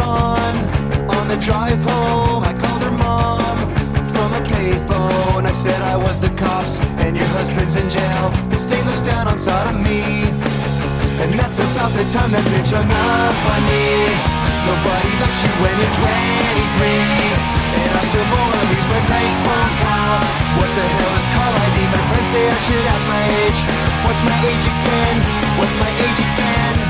Later on, the drive home, I called her mom from a payphone. I said I was the cops and your husband's in jail. The state looks down on sodomy. And that's about the time that bitch hung up on me. Nobody likes you when you're 23. And I still wanna use my bank phone calls. What the hell is call ID? My friends say I should have my age. What's my age again? What's my age again?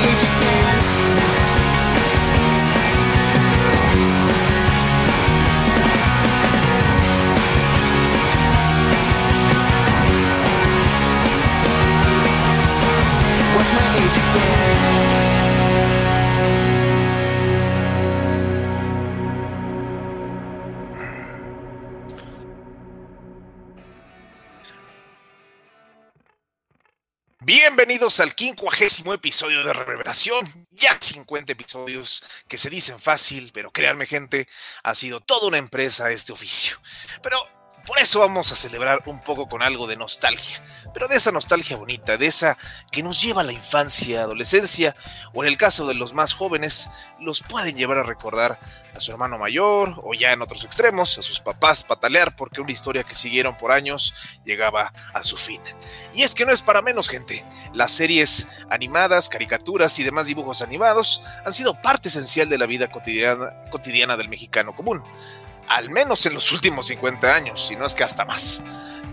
al quincuagésimo episodio de Reverberación. Ya 50 episodios que se dicen fácil, pero créanme gente, ha sido toda una empresa este oficio. Pero por eso vamos a celebrar un poco con algo de nostalgia, pero de esa nostalgia bonita, de esa que nos lleva a la infancia, adolescencia, o en el caso de los más jóvenes, los pueden llevar a recordar a su hermano mayor, o ya en otros extremos, a sus papás patalear porque una historia que siguieron por años llegaba a su fin. Y es que no es para menos, gente. Las series animadas, caricaturas y demás dibujos animados han sido parte esencial de la vida cotidiana, cotidiana del mexicano común al menos en los últimos 50 años, si no es que hasta más.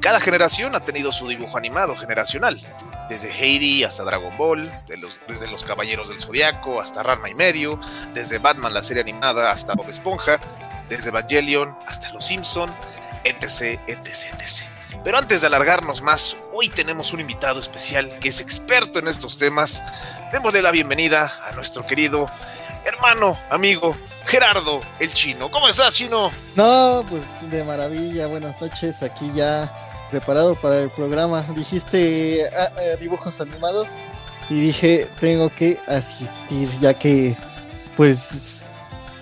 Cada generación ha tenido su dibujo animado generacional, desde Heidi hasta Dragon Ball, desde los Caballeros del Zodiaco hasta Ranma y medio, desde Batman la serie animada hasta Bob Esponja, desde Evangelion hasta Los Simpson, etc, etc, etc. Pero antes de alargarnos más, hoy tenemos un invitado especial que es experto en estos temas. Démosle la bienvenida a nuestro querido hermano, amigo, Gerardo, el chino. ¿Cómo estás, chino? No, pues de maravilla. Buenas noches. Aquí ya preparado para el programa. Dijiste ah, ah, dibujos animados y dije tengo que asistir ya que, pues,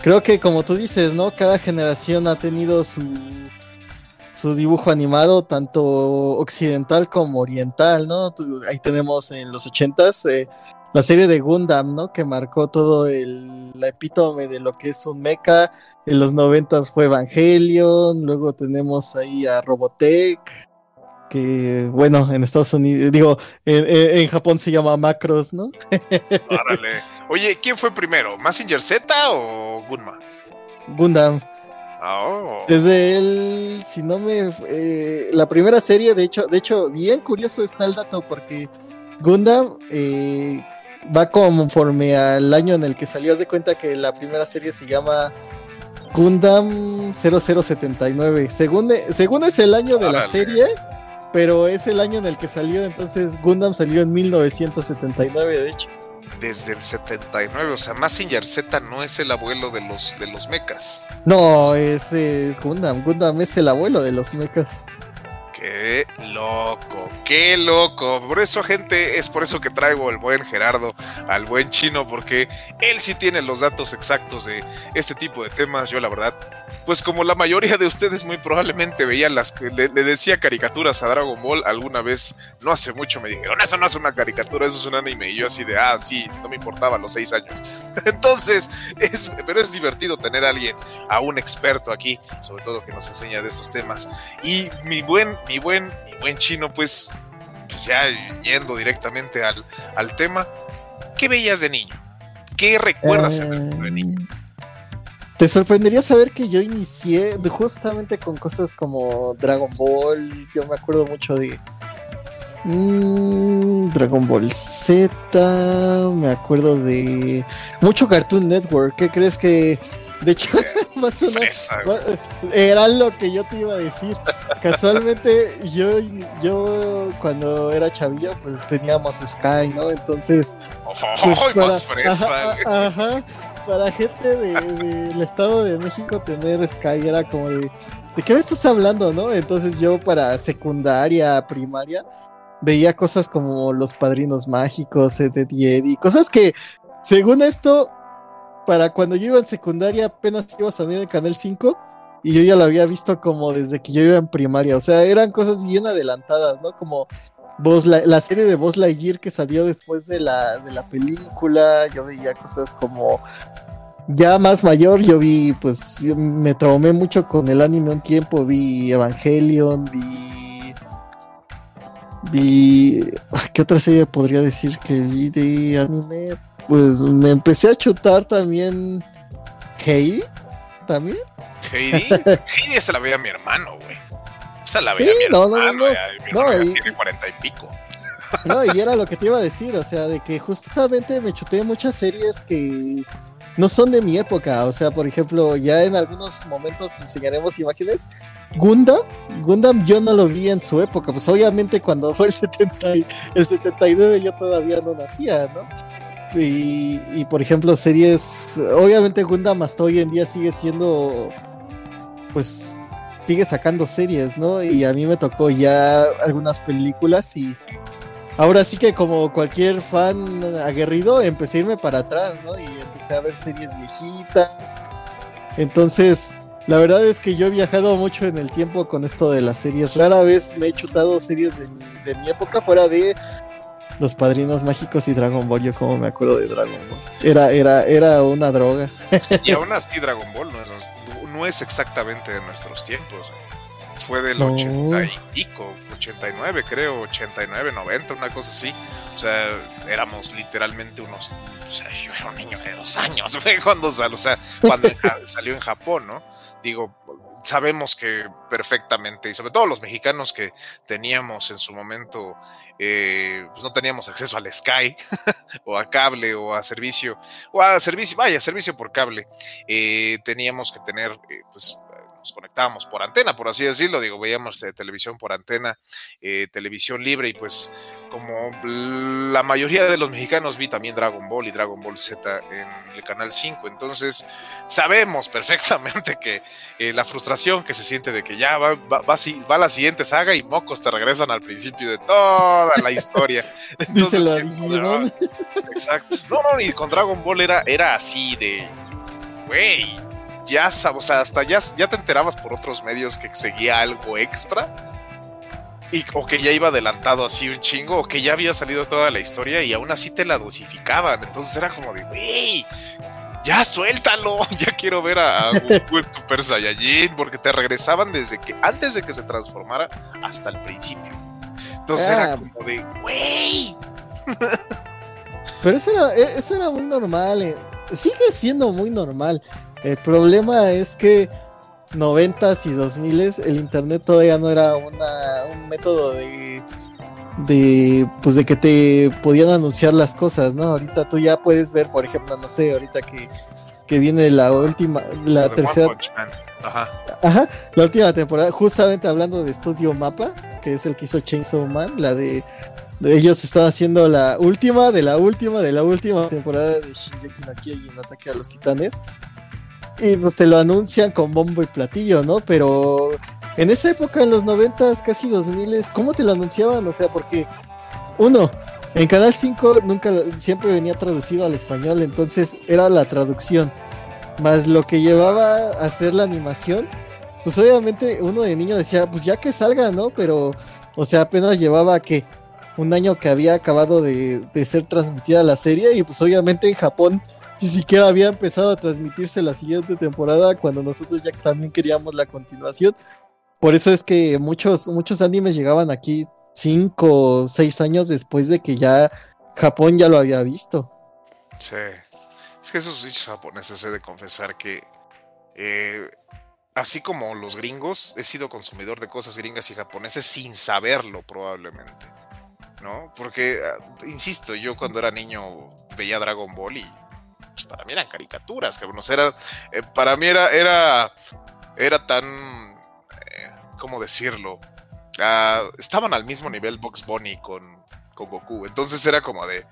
creo que como tú dices, ¿no? Cada generación ha tenido su su dibujo animado, tanto occidental como oriental, ¿no? Ahí tenemos en los ochentas eh, la serie de Gundam, ¿no? Que marcó todo el la epítome de lo que es un mecha. En los noventas fue Evangelion, luego tenemos ahí a Robotech, que bueno, en Estados Unidos, digo, en, en- en Japón se llama Macros, ¿no? Árale. Oye, ¿quién fue primero? ¿Massinger Z o Gunma? Gundam. Oh. Desde el, si no me, eh, la primera serie, de hecho, de hecho, bien curioso está el dato porque Gundam eh, va conforme al año en el que salió. Haz de cuenta que la primera serie se llama Gundam 0079. Según, según es el año de la serie, pero es el año en el que salió. Entonces Gundam salió en 1979, de hecho. Desde el 79, o sea, Massinger Z no es el abuelo de los, de los mechas. No, es, es Gundam. Gundam es el abuelo de los mechas. Qué loco, qué loco. Por eso, gente, es por eso que traigo al buen Gerardo, al buen chino, porque él sí tiene los datos exactos de este tipo de temas. Yo, la verdad, pues como la mayoría de ustedes muy probablemente veían las le, le decía caricaturas a Dragon Ball alguna vez, no hace mucho me dijeron, eso no es una caricatura, eso es un anime. Y yo así de, ah, sí, no me importaba a los seis años. Entonces, es, pero es divertido tener a alguien, a un experto aquí, sobre todo que nos enseña de estos temas. Y mi buen mi buen, mi buen chino, pues, pues ya yendo directamente al, al, tema, ¿qué veías de niño? ¿Qué recuerdas uh, de niño? Te sorprendería saber que yo inicié justamente con cosas como Dragon Ball. Yo me acuerdo mucho de mmm, Dragon Ball Z. Me acuerdo de mucho Cartoon Network. ¿Qué crees que de hecho, era lo que yo te iba a decir. Casualmente, yo, yo cuando era chavillo, pues teníamos Sky, ¿no? Entonces. Pues, para, más fresa, ajá, para gente del de, Estado de México, tener Sky era como de. ¿De qué me estás hablando, no? Entonces yo para secundaria, primaria, veía cosas como Los Padrinos Mágicos, Ed y cosas que, según esto, para cuando yo iba en secundaria apenas iba a salir el Canal 5 y yo ya lo había visto como desde que yo iba en primaria. O sea, eran cosas bien adelantadas, ¿no? Como la, la, serie de Buzz Lightyear que salió después de la, de la película. Yo veía cosas como... Ya más mayor, yo vi, pues me traumé mucho con el anime un tiempo. Vi Evangelion, vi... Vi... ¿Qué otra serie podría decir que vi de anime? pues me empecé a chutar también Heidi. ¿También? Heidi. Heidi se la veía a mi hermano, güey. Esa la veía a mi hermano. No, no, no. Mi no y, tiene cuarenta y pico. No, y era lo que te iba a decir, o sea, de que justamente me chuté muchas series que no son de mi época. O sea, por ejemplo, ya en algunos momentos enseñaremos imágenes. Gundam, Gundam yo no lo vi en su época. Pues obviamente cuando fue el, 70, el 79 yo todavía no nacía, ¿no? Y, por ejemplo, series. Obviamente, Gundam hasta hoy en día sigue siendo. Pues sigue sacando series, ¿no? Y a mí me tocó ya algunas películas y. Ahora sí que como cualquier fan aguerrido, empecé a irme para atrás, ¿no? Y empecé a ver series viejitas. Entonces, la verdad es que yo he viajado mucho en el tiempo con esto de las series. Rara vez me he chutado series de mi, de mi época fuera de los Padrinos Mágicos y Dragon Ball, yo como me acuerdo de Dragon Ball. Era, era, era una droga. Y aún así Dragon Ball no es, no es exactamente de nuestros tiempos. Fue del no. 80 y pico, 89 creo, 89, 90, una cosa así. O sea, éramos literalmente unos... O sea, yo era un niño de dos años cuando, o sea, cuando salió en Japón, ¿no? Digo, sabemos que perfectamente, y sobre todo los mexicanos que teníamos en su momento eh, pues no teníamos acceso al Sky o a cable o a servicio, o a servicio, vaya, servicio por cable. Eh, teníamos que tener, eh, pues nos conectábamos por antena, por así decirlo, digo, veíamos eh, televisión por antena, eh, televisión libre y pues como la mayoría de los mexicanos vi también Dragon Ball y Dragon Ball Z en el canal 5, entonces sabemos perfectamente que eh, la frustración que se siente de que ya va, va, va, va, la siguiente saga y mocos te regresan al principio de toda la historia. Entonces, la exacto. No, no, y con Dragon Ball era, era así de, güey, ya, o sea, hasta ya, ya te enterabas por otros medios que seguía algo extra. Y, o que ya iba adelantado así un chingo, o que ya había salido toda la historia y aún así te la dosificaban. Entonces era como de, wey, ya suéltalo, ya quiero ver a, Goku en Super Saiyajin, porque te regresaban desde que, antes de que se transformara, hasta el principio. Entonces ah. era como de, wey. Pero eso era, e, eso era muy normal, eh. sigue siendo muy normal. El problema es que 90s y 2000s el internet todavía no era una, un método de de pues de que te podían anunciar las cosas, ¿no? Ahorita tú ya puedes ver, por ejemplo, no sé, ahorita que, que viene la última, la tercera Ajá. Ajá, la última temporada, justamente hablando de Studio Mapa, que es el que hizo Chainsaw Man, la de, de ellos están haciendo la última de la última de la última temporada de Shingeki no Kyojin Ataque a los Titanes y pues te lo anuncian con bombo y platillo, ¿no? Pero en esa época, en los noventas, casi 2000, ¿cómo te lo anunciaban? O sea, porque, uno, en Canal 5 nunca, siempre venía traducido al español, entonces era la traducción. Más lo que llevaba a hacer la animación, pues obviamente uno de niño decía, pues ya que salga, ¿no? Pero, o sea, apenas llevaba que un año que había acabado de, de ser transmitida la serie y pues obviamente en Japón ni siquiera había empezado a transmitirse la siguiente temporada cuando nosotros ya también queríamos la continuación. Por eso es que muchos, muchos animes llegaban aquí cinco o seis años después de que ya Japón ya lo había visto. Sí. Es que esos bichos japoneses he de confesar que eh, así como los gringos, he sido consumidor de cosas gringas y japoneses sin saberlo probablemente. ¿No? Porque, ah, insisto, yo cuando era niño veía Dragon Ball y pues, para mí eran caricaturas, cabrón. Era, eh, para mí era, era, era tan, eh, ¿cómo decirlo? Ah, estaban al mismo nivel Box Bunny con, con Goku. Entonces era como de,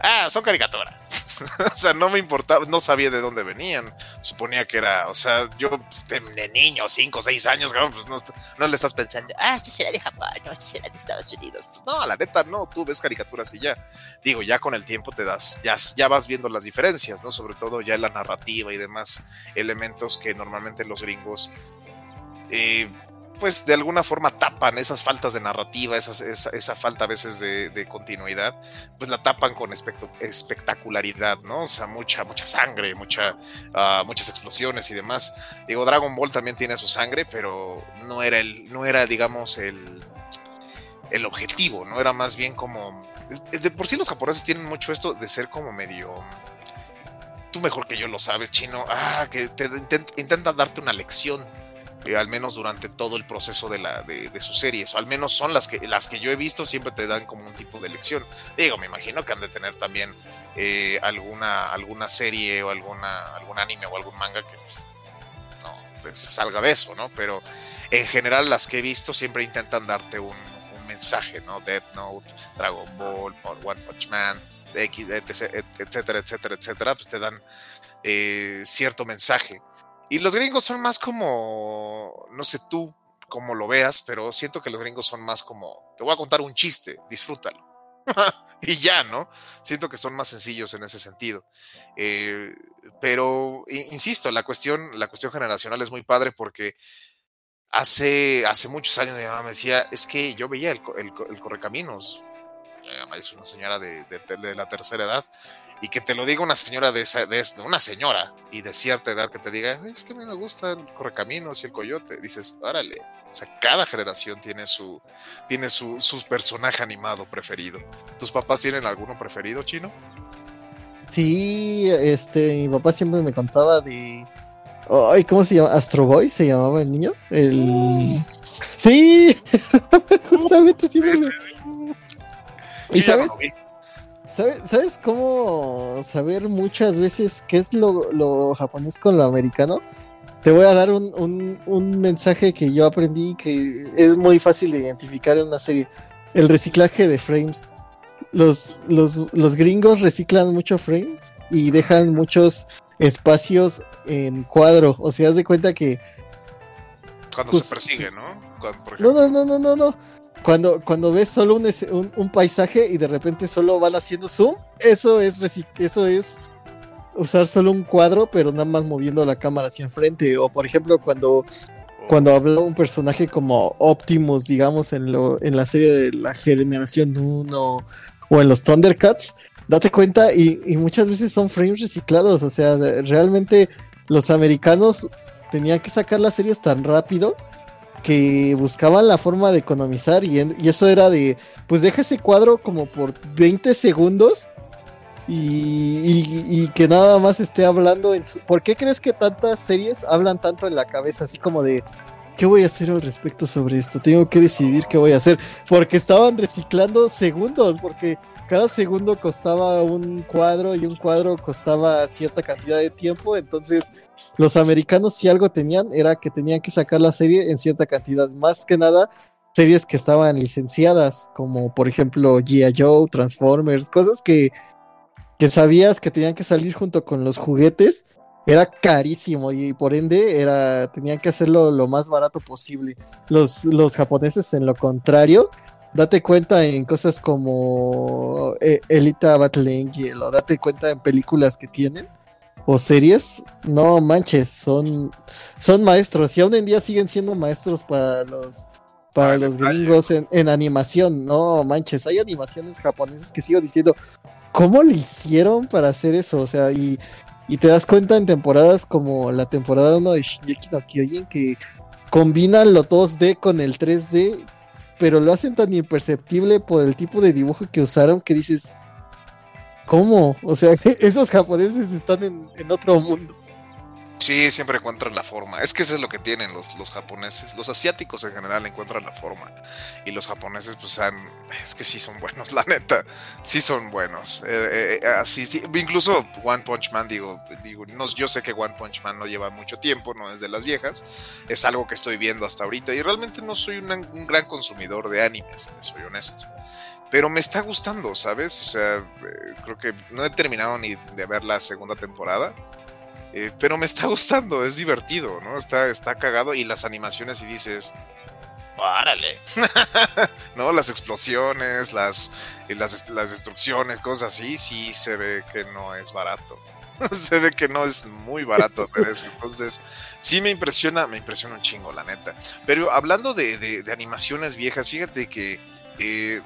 ah, son caricaturas. o sea, no me importaba, no sabía de dónde venían. Suponía que era, o sea, yo de niño, 5 o 6 años, pues no, no, le estás pensando, ah, este será de Japón, no, este será de Estados Unidos. Pues no, la neta, no, tú ves caricaturas y ya. Digo, ya con el tiempo te das, ya, ya vas viendo las diferencias, ¿no? Sobre todo ya en la narrativa y demás elementos que normalmente los gringos. Eh, pues de alguna forma tapan esas faltas de narrativa, esa, falta a veces de, continuidad, pues la tapan con espectacularidad, ¿no? O sea, mucha, mucha sangre, mucha, ah, muchas explosiones y demás. Digo, Dragon Ball también tiene su sangre, pero no era el, no era, digamos, el, el objetivo, ¿no? Era más bien como. De por sí los japoneses tienen mucho esto de ser como medio. Tú mejor que yo lo sabes, chino. Ah, que te darte una lección eh, al menos durante todo el proceso de, la, de, sus series, o al menos son las que, las que yo he visto, siempre te dan como un tipo de lección. Digo, me imagino que han de tener también eh, alguna, alguna serie o alguna, algún anime o algún manga que pues, no pues, salga de eso, ¿no? Pero en general las que he visto siempre intentan darte un, mensaje, ¿no? Death Note, Dragon Ball, One Punch Man, X, etcétera, etcétera, etcétera, pues te dan eh, cierto mensaje. Y los gringos son más como, no sé tú cómo lo veas, pero siento que los gringos son más como, te voy a contar un chiste, disfrútalo. y ya, ¿no? Siento que son más sencillos en ese sentido. Eh, pero, insisto, la cuestión, la cuestión generacional es muy padre porque hace, hace muchos años mi mamá me decía, es que yo veía el, el, Correcaminos. Mi mamá es una señora de, de la tercera edad y que te lo diga una señora de esa, de una señora y de cierta edad que te diga, es que a mí me gusta el correcaminos y el coyote, dices, órale, o sea, cada generación tiene su, tiene su, personaje animado preferido. ¿Tus papás tienen alguno preferido, chino? Sí, este, mi papá siempre me contaba de, ay, ¿cómo se llama? Astro Boy se llamaba el niño, el, sí, justamente sí, ¿Y sabes? ¿Sabes, cómo saber muchas veces qué es lo, japonés con lo americano? Te voy a dar un, mensaje que yo aprendí que es muy fácil de identificar en una serie. El reciclaje de frames. Los, los, gringos reciclan muchos frames y dejan muchos espacios en cuadro. O sea, haz de cuenta que... Cuando se pues, persigue, ¿no? no, no, no, no, no, no. Cuando, cuando ves solo un, un, paisaje y de repente solo van haciendo zoom, eso es, eso es usar solo un cuadro, pero nada más moviendo la cámara hacia enfrente. O por ejemplo, cuando, cuando habla un personaje como Optimus, digamos, en, lo, en la serie de la generación 1 o en los Thundercats, date cuenta y, y muchas veces son frames reciclados. O sea, realmente los americanos tenían que sacar las series tan rápido que buscaban la forma de economizar y, eso era de, pues deja ese cuadro como por 20 segundos y, que nada más esté hablando en su... ¿Por qué crees que tantas series hablan tanto en la cabeza? Así como de, ¿qué voy a hacer al respecto sobre esto? Tengo que decidir qué voy a hacer. Porque estaban reciclando segundos, porque cada segundo costaba un cuadro y un cuadro costaba cierta cantidad de tiempo, entonces los americanos si algo tenían era que tenían que sacar la serie en cierta cantidad, más que nada series que estaban licenciadas, como por ejemplo G.I. Joe, Transformers, cosas que, que sabías que tenían que salir junto con los juguetes era carísimo y por ende era, tenían que hacerlo lo más barato posible. Los, los japoneses, en lo contrario, date cuenta en cosas como eh, Elita Battle Angel o date cuenta en películas que tienen o series, no manches, son, son maestros y aún en día siguen siendo maestros para los para los gringos en, en, animación, no manches, hay animaciones japonesas que sigo diciendo, ¿cómo lo hicieron para hacer eso? O sea, y, y te das cuenta en temporadas como la temporada 1 de Shingeki no Kyojin que combinan lo 2D con el 3D, pero lo hacen tan imperceptible por el tipo de dibujo que usaron que dices, ¿cómo? O sea, esos japoneses están en, en otro mundo. Sí, siempre encuentran la forma. Es que eso es lo que tienen los, los japoneses. Los asiáticos en general encuentran la forma. Y los japoneses, pues, han, es que sí son buenos, la neta. Sí son buenos. Eh, eh, así, sí. Incluso One Punch Man, digo, digo no, yo sé que One Punch Man no lleva mucho tiempo, no es de las viejas. Es algo que estoy viendo hasta ahorita. Y realmente no soy un, un gran consumidor de animes, soy honesto pero me está gustando, ¿sabes? O sea, eh, creo que no he terminado ni de ver la segunda temporada, eh, pero me está gustando, es divertido, ¿no? Está, está cagado y las animaciones y dices, ¡párale! ¿No? Las explosiones, las, las, las destrucciones, cosas así, sí se ve que no es barato. se ve que no es muy barato hacer eso. Entonces, sí me impresiona, me impresiona un chingo, la neta. Pero hablando de, de, de animaciones viejas, fíjate que eh,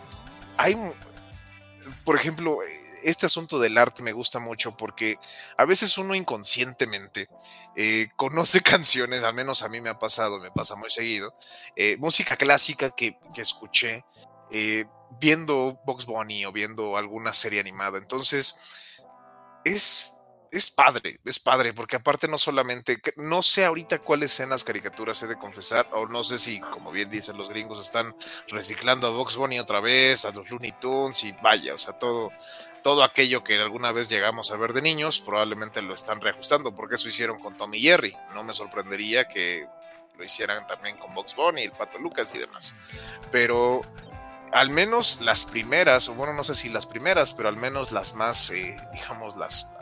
hay, por ejemplo, este asunto del arte me gusta mucho porque a veces uno inconscientemente eh, conoce canciones, al menos a mí me ha pasado, me pasa muy seguido, eh, música clásica que, que escuché eh, viendo Box Bunny o viendo alguna serie animada. Entonces, es es padre, es padre, porque aparte no solamente, no sé ahorita cuáles las caricaturas, he de confesar, o no sé si, como bien dicen los gringos, están reciclando a Box Bunny otra vez, a los Looney Tunes y vaya, o sea, todo, todo aquello que alguna vez llegamos a ver de niños, probablemente lo están reajustando, porque eso hicieron con Tommy Jerry. No me sorprendería que lo hicieran también con Box Bunny, el Pato Lucas y demás. Pero al menos las primeras, o bueno, no sé si las primeras, pero al menos las más, eh, digamos, las,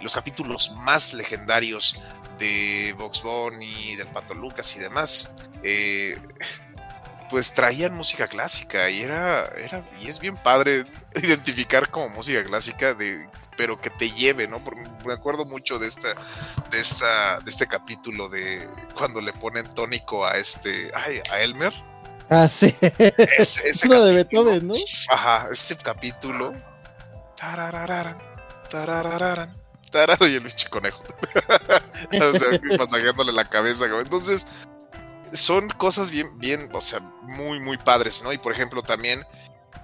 los capítulos más legendarios de Vox Bunny, del Pato Lucas y demás, eh, pues traían música clásica y era, era, y es bien padre identificar como música clásica de pero que te lleve, ¿no? Porque me acuerdo mucho de esta, de esta, de este capítulo de cuando le ponen tónico a este, ay, a Elmer. Ah, sí. Ese, es uno de Beethoven, ¿no? Ajá, ese capítulo. Tararararan, tararararan, tararo y el pinche conejo. o sea, masajeándole la cabeza. Entonces, son cosas bien, bien, o sea, muy, muy padres, ¿no? Y por ejemplo, también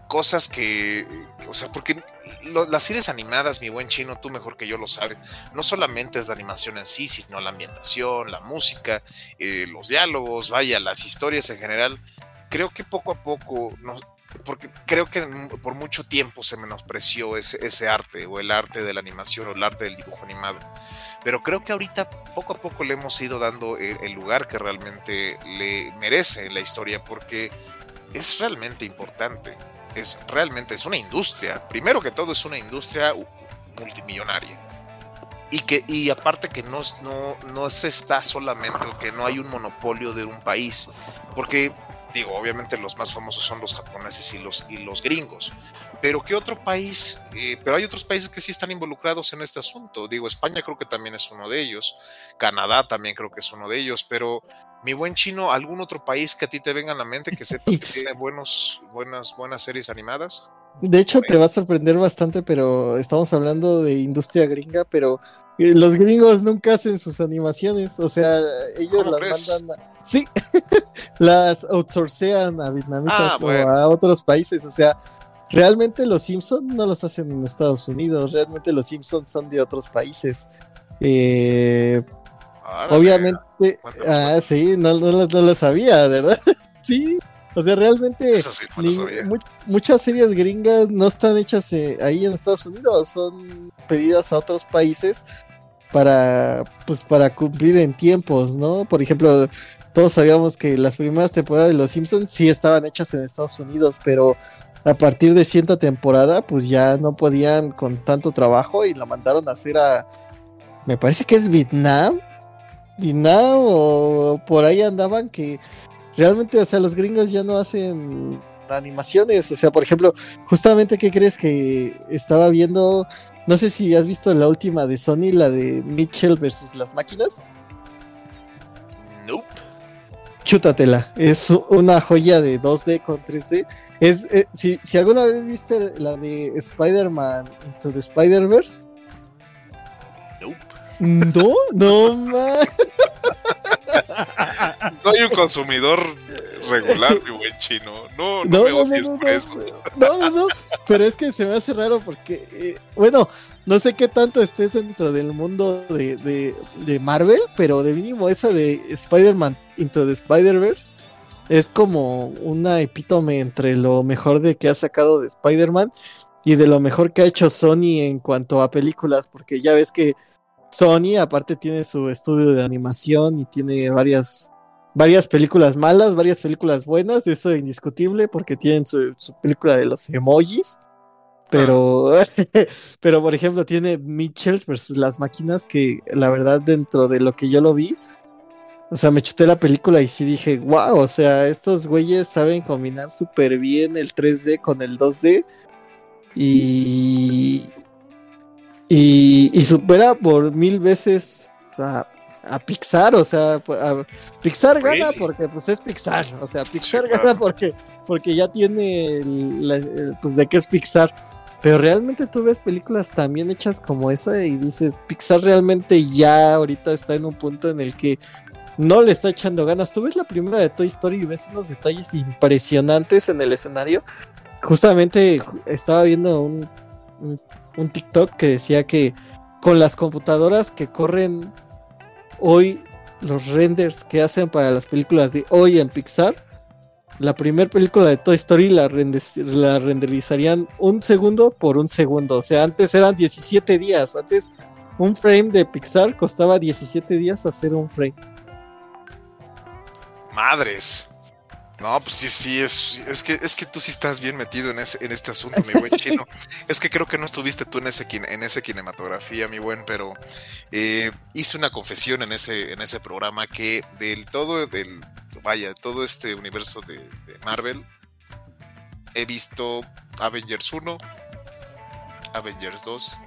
cosas que, o sea, porque lo, las series animadas, mi buen chino, tú mejor que yo lo sabes, no solamente es la animación en sí, sino la ambientación, la música, eh, los diálogos, vaya, las historias en general. Creo que poco a poco nos, porque creo que por mucho tiempo se menospreció ese, ese, arte o el arte de la animación o el arte del dibujo animado. Pero creo que ahorita poco a poco le hemos ido dando el, el lugar que realmente le merece en la historia porque es realmente importante. Es realmente es una industria. Primero que todo es una industria multimillonaria. Y, que, y aparte que no, no, no se está solamente, que no hay un monopolio de un país. Porque digo, obviamente los más famosos son los japoneses y los, y los gringos. Pero ¿qué otro país? Eh, pero hay otros países que sí están involucrados en este asunto. Digo, España creo que también es uno de ellos. Canadá también creo que es uno de ellos. Pero, mi buen chino, ¿algún otro país que a ti te venga a la mente que sepas que tiene buenos, buenas, buenas series animadas? De hecho, te va a sorprender bastante, pero estamos hablando de industria gringa, pero eh, los gringos nunca hacen sus animaciones, o sea, ellos las crees? mandan a... Sí, las outsourcean a vietnamitas ah, bueno. o a otros países, o sea, realmente los Simpsons no los hacen en Estados Unidos, realmente los Simpsons son de otros países. Eh, obviamente, ah, sí, no, no, no, lo sabía, ¿verdad? sí. O sea, realmente sí, ni, mu muchas series gringas no están hechas eh, ahí en Estados Unidos, son pedidas a otros países para pues para cumplir en tiempos, ¿no? Por ejemplo, todos sabíamos que las primeras temporadas de Los Simpsons sí estaban hechas en Estados Unidos, pero a partir de cierta temporada, pues ya no podían con tanto trabajo y la mandaron a hacer a, me parece que es Vietnam, Vietnam o por ahí andaban que realmente, o sea, los gringos ya no hacen animaciones, o sea, por ejemplo, justamente, ¿qué crees que estaba viendo? No sé si has visto la última de Sony, la de Mitchell versus las máquinas. Nope. Chútatela, es una joya de 2D con 3D. Es, eh, si, si, alguna vez viste la de Spider-Man Into the Spider-Verse. No, no, man. Soy un consumidor regular, mi buen chino. No, no, no me no, odies no, por eso. No, no, no. Pero es que se me hace raro porque, eh, bueno, no sé qué tanto estés dentro del mundo de, de, de Marvel, pero de mínimo esa de Spider-Man Into the Spider-Verse es como una epítome entre lo mejor de que ha sacado de Spider-Man y de lo mejor que ha hecho Sony en cuanto a películas, porque ya ves que Sony aparte tiene su estudio de animación y tiene varias varias películas malas, varias películas buenas, eso es indiscutible porque tienen su, su película de los emojis. Pero, pero por ejemplo, tiene Mitchell versus las máquinas que la verdad dentro de lo que yo lo vi, o sea, me chuté la película y sí dije, wow, o sea, estos güeyes saben combinar súper bien el 3D con el 2D y, y, y supera por mil veces a, a Pixar, o sea, a, Pixar gana porque pues es Pixar, o sea, Pixar claro. gana porque, porque ya tiene el- la- el- pues de qué es Pixar. Pero realmente tú ves películas también hechas como esa y dices, Pixar realmente ya ahorita está en un punto en el que no le está echando ganas. Tú ves la primera de Toy Story y ves unos detalles impresionantes en el escenario. Justamente ju- estaba viendo un, un, un TikTok que decía que con las computadoras que corren hoy, los renders que hacen para las películas de hoy en Pixar, la primera película de Toy Story la, renderizarían un segundo por un segundo. O sea, antes eran 17 días. Antes un frame de Pixar costaba 17 días hacer un frame. Madres. No, pues sí, sí, es, es que es que tú sí estás bien metido en, ese, en este asunto, mi buen chino. es que creo que no estuviste tú en ese en ese cinematografía, mi buen, pero eh, hice una confesión en ese, en ese programa que del todo, del vaya, todo este universo de, de Marvel, he visto Avengers 1, Avengers 2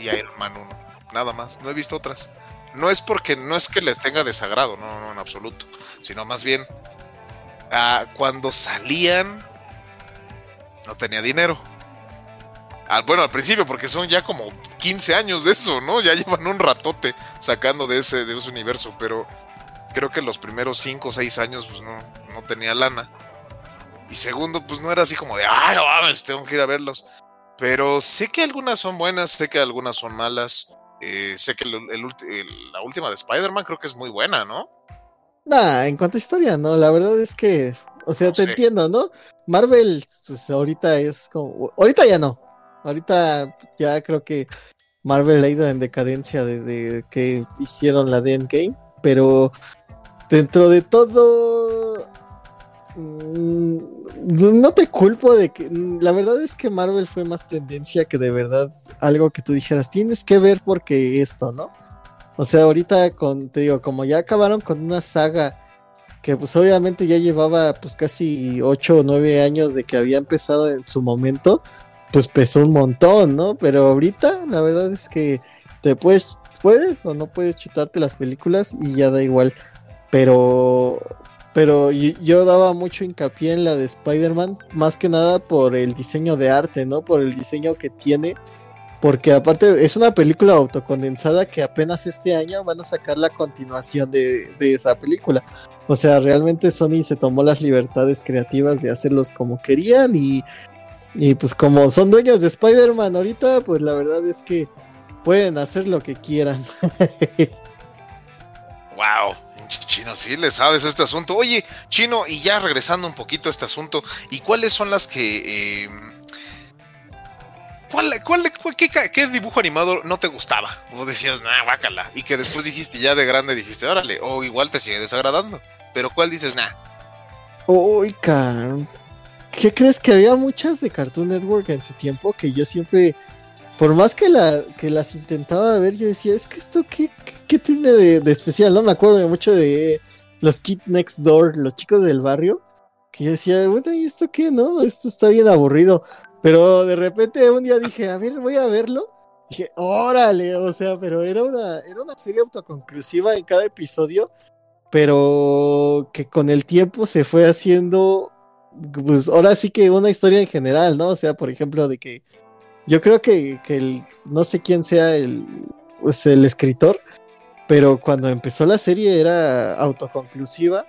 y Iron Man 1. Nada más, no he visto otras. No es porque no es que les tenga desagrado, no, no, en absoluto, sino más bien cuando salían no tenía dinero. Bueno, al principio, porque son ya como 15 años de eso, ¿no? Ya llevan un ratote sacando de ese, de ese universo, pero creo que los primeros 5 o 6 años pues no, no tenía lana. Y segundo, pues no era así como de, ay, no mames, tengo que ir a verlos. Pero sé que algunas son buenas, sé que algunas son malas. Eh, sé que la última de Spider-Man creo que es muy buena, ¿no? Nah, en cuanto a historia, no, la verdad es que, o sea, No te sé. entiendo, ¿no? Marvel, pues ahorita es como, ahorita ya no, ahorita ya creo que Marvel ha ido en decadencia desde que hicieron la de Endgame, pero dentro de todo, mm, no te culpo de que, mm, la verdad es que Marvel fue más tendencia que de verdad algo que tú dijeras, tienes que ver porque esto, ¿no? O sea, ahorita con, te digo, como ya acabaron con una saga que pues obviamente ya llevaba pues casi 8 o 9 años de que había empezado en su momento, pues pesó un montón, ¿no? Pero ahorita la verdad es que te puedes, puedes o no puedes chutarte las películas y ya da igual. Pero, pero yo daba mucho hincapié en la de Spider-Man, más que nada por el diseño de arte, ¿no? Por el diseño que tiene. Porque aparte es una película autocondensada que apenas este año van a sacar la continuación de, esa película. O sea, realmente Sony se tomó las libertades creativas de hacerlos como querían y, y pues como son dueños de Spider-Man ahorita, pues la verdad es que pueden hacer lo que quieran. Wow, Chino, sí le sabes este asunto. Oye, Chino, y ya regresando un poquito a este asunto, ¿y cuáles son las que... eh, ¿Cuál, cuál, cuál- qué, qué dibujo animado no te gustaba? O decías, nah, guácala. Y que después dijiste, ya de grande dijiste, órale, o igual te sigue desagradando. Pero ¿cuál dices, nah? Uy. ¿Qué crees que había muchas de Cartoon Network en su tiempo que yo siempre por más que, la, que las intentaba ver, yo decía, es que esto, ¿qué, qué, tiene de, especial? No me acuerdo mucho de los Kid Next Door, los chicos del barrio, que yo decía, bueno, ¿y esto qué? No, esto está bien aburrido. Pero de repente un día dije, a ver, voy a verlo. Dije, órale, o sea, pero era una, era una serie autoconclusiva en cada episodio, pero que con el tiempo se fue haciendo, pues ahora sí que una historia en general, ¿no? O sea, por ejemplo, de que yo creo que, que el, no sé quién sea el, pues el escritor, pero cuando empezó la serie era autoconclusiva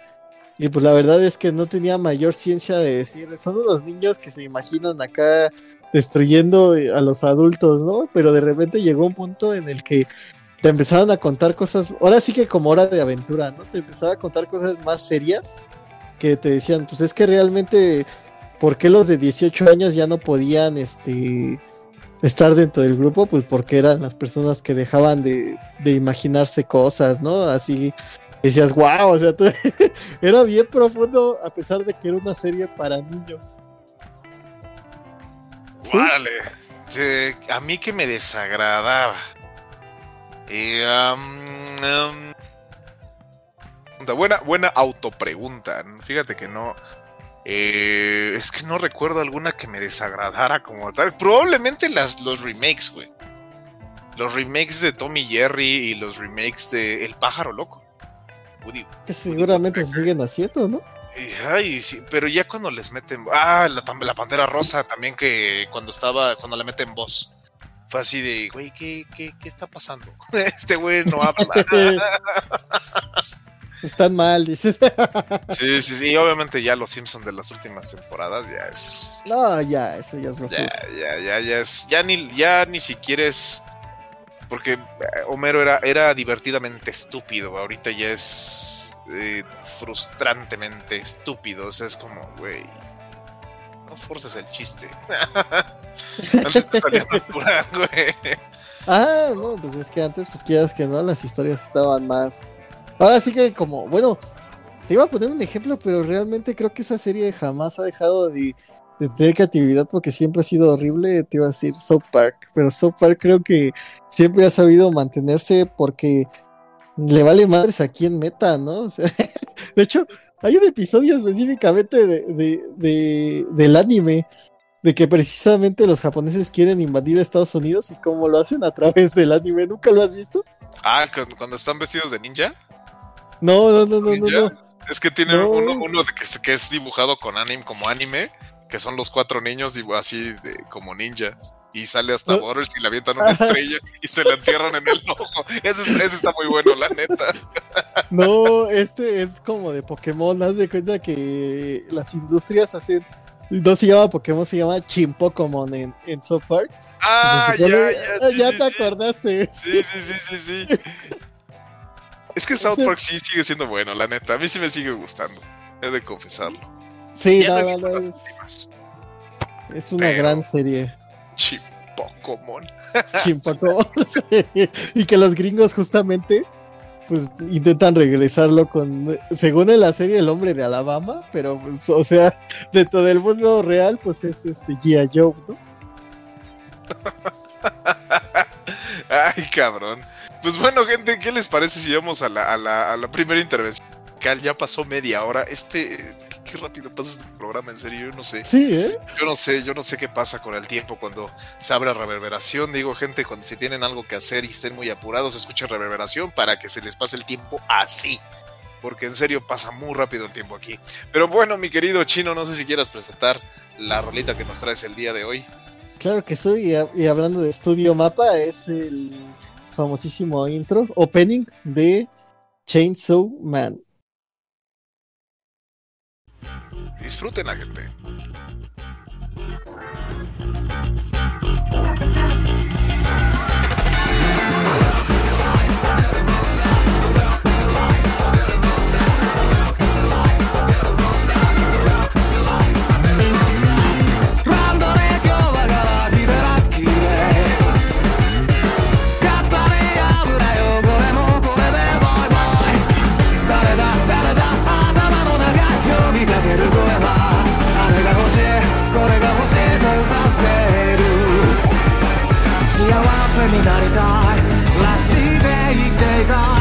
y pues la verdad es que no tenía mayor ciencia de decir, son unos niños que se imaginan acá destruyendo a los adultos, ¿no? Pero de repente llegó un punto en el que te empezaron a contar cosas, ahora sí que como hora de aventura, ¿no? Te empezaron a contar cosas más serias que te decían, pues es que realmente, ¿por qué los de 18 años ya no podían, este, estar dentro del grupo? Pues porque eran las personas que dejaban de, de imaginarse cosas, ¿no? Así decías, wow, o sea, era bien profundo a pesar de que era una serie para niños. Vale, a mí que me desagradaba. Eh, buena, buena autopregunta. Fíjate que no. Eh, es que no recuerdo alguna que me desagradara como tal. Probablemente las, los remakes, güey. Los remakes de Tommy Jerry y los remakes de El pájaro loco que seguramente se siguen haciendo, ¿no? Ay, sí, pero ya cuando les meten. Ah, la, la pantera rosa también, que cuando estaba. Cuando le meten voz. Fue así de, güey, ¿qué, qué, qué está pasando? Este güey no habla. Están mal, dices. sí, sí, sí. Obviamente ya los Simpsons de las últimas temporadas ya es. No, ya, eso ya es basura. Ya, ya, ya, ya es. Ya ni, ya ni siquiera es porque eh, Homero era, era divertidamente estúpido, ahorita ya es eh, frustrantemente estúpido, o sea, es como, güey, no forces el chiste. antes te salía natural, güey. Ah, no, pues es que antes, pues quieras que no, las historias estaban más... Ahora sí que como, bueno, te iba a poner un ejemplo, pero realmente creo que esa serie jamás ha dejado de de tener creatividad porque siempre ha sido horrible, te iba a decir South Park, pero South Park creo que siempre ha sabido mantenerse porque le vale madres aquí en meta, ¿no? de hecho, hay un episodio específicamente de, del anime de que precisamente los japoneses quieren invadir a Estados Unidos y cómo lo hacen a través del anime. ¿Nunca lo has visto? Ah, cuando están vestidos de ninja. No, no, no, no, no, Es que tiene uno, uno que, que, es dibujado con anime como anime que son los cuatro niños así de, como ninjas. Y sale hasta Borders y le avientan una estrella y se la entierran en el ojo. Ese, está muy bueno, la neta. No, este es como de Pokémon. Haz de cuenta que las industrias hacen. No se llama Pokémon, se llama Chimpokomon en, en South Park. Ah, ya, ya. ya te acordaste. Sí, sí, sí, sí, sí. Es que South Park sí sigue siendo bueno, la neta. A mí sí me sigue gustando. He de confesarlo. Sí, no, no, no, es, es una gran serie. Chimpocomon. Chimpocomon. Y que los gringos justamente pues intentan regresarlo con, según en la serie El Hombre de Alabama, pero pues, o sea, dentro del mundo real, pues es este Gia Joe, ¿no? Ay, cabrón. Pues bueno, gente, ¿qué les parece si vamos a la, a la, a la primera intervención? Ya pasó media hora. Este, qué rápido pasa este programa, en serio, yo no sé. Sí, ¿eh? Yo no sé, yo no sé qué pasa con el tiempo cuando se abre reverberación. Digo, gente, cuando si tienen algo que hacer y estén muy apurados, escuchen reverberación para que se les pase el tiempo así. Porque en serio pasa muy rápido el tiempo aquí. Pero bueno, mi querido chino, no sé si quieras presentar la rolita que nos traes el día de hoy. Claro que soy, y hablando de Studio Mapa, es el famosísimo intro, opening de Chainsaw Man. Disfruten la gente. になりたい。街で生きていたい。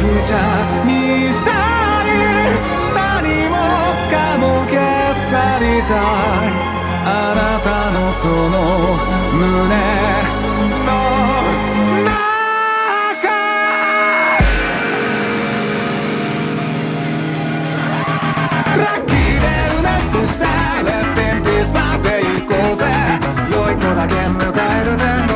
ちゃにしたい何もかも消さりたいあなたのその胸の中ラッキーでうなっとしたレステンピースまで行こうぜ良い子だけ迎える天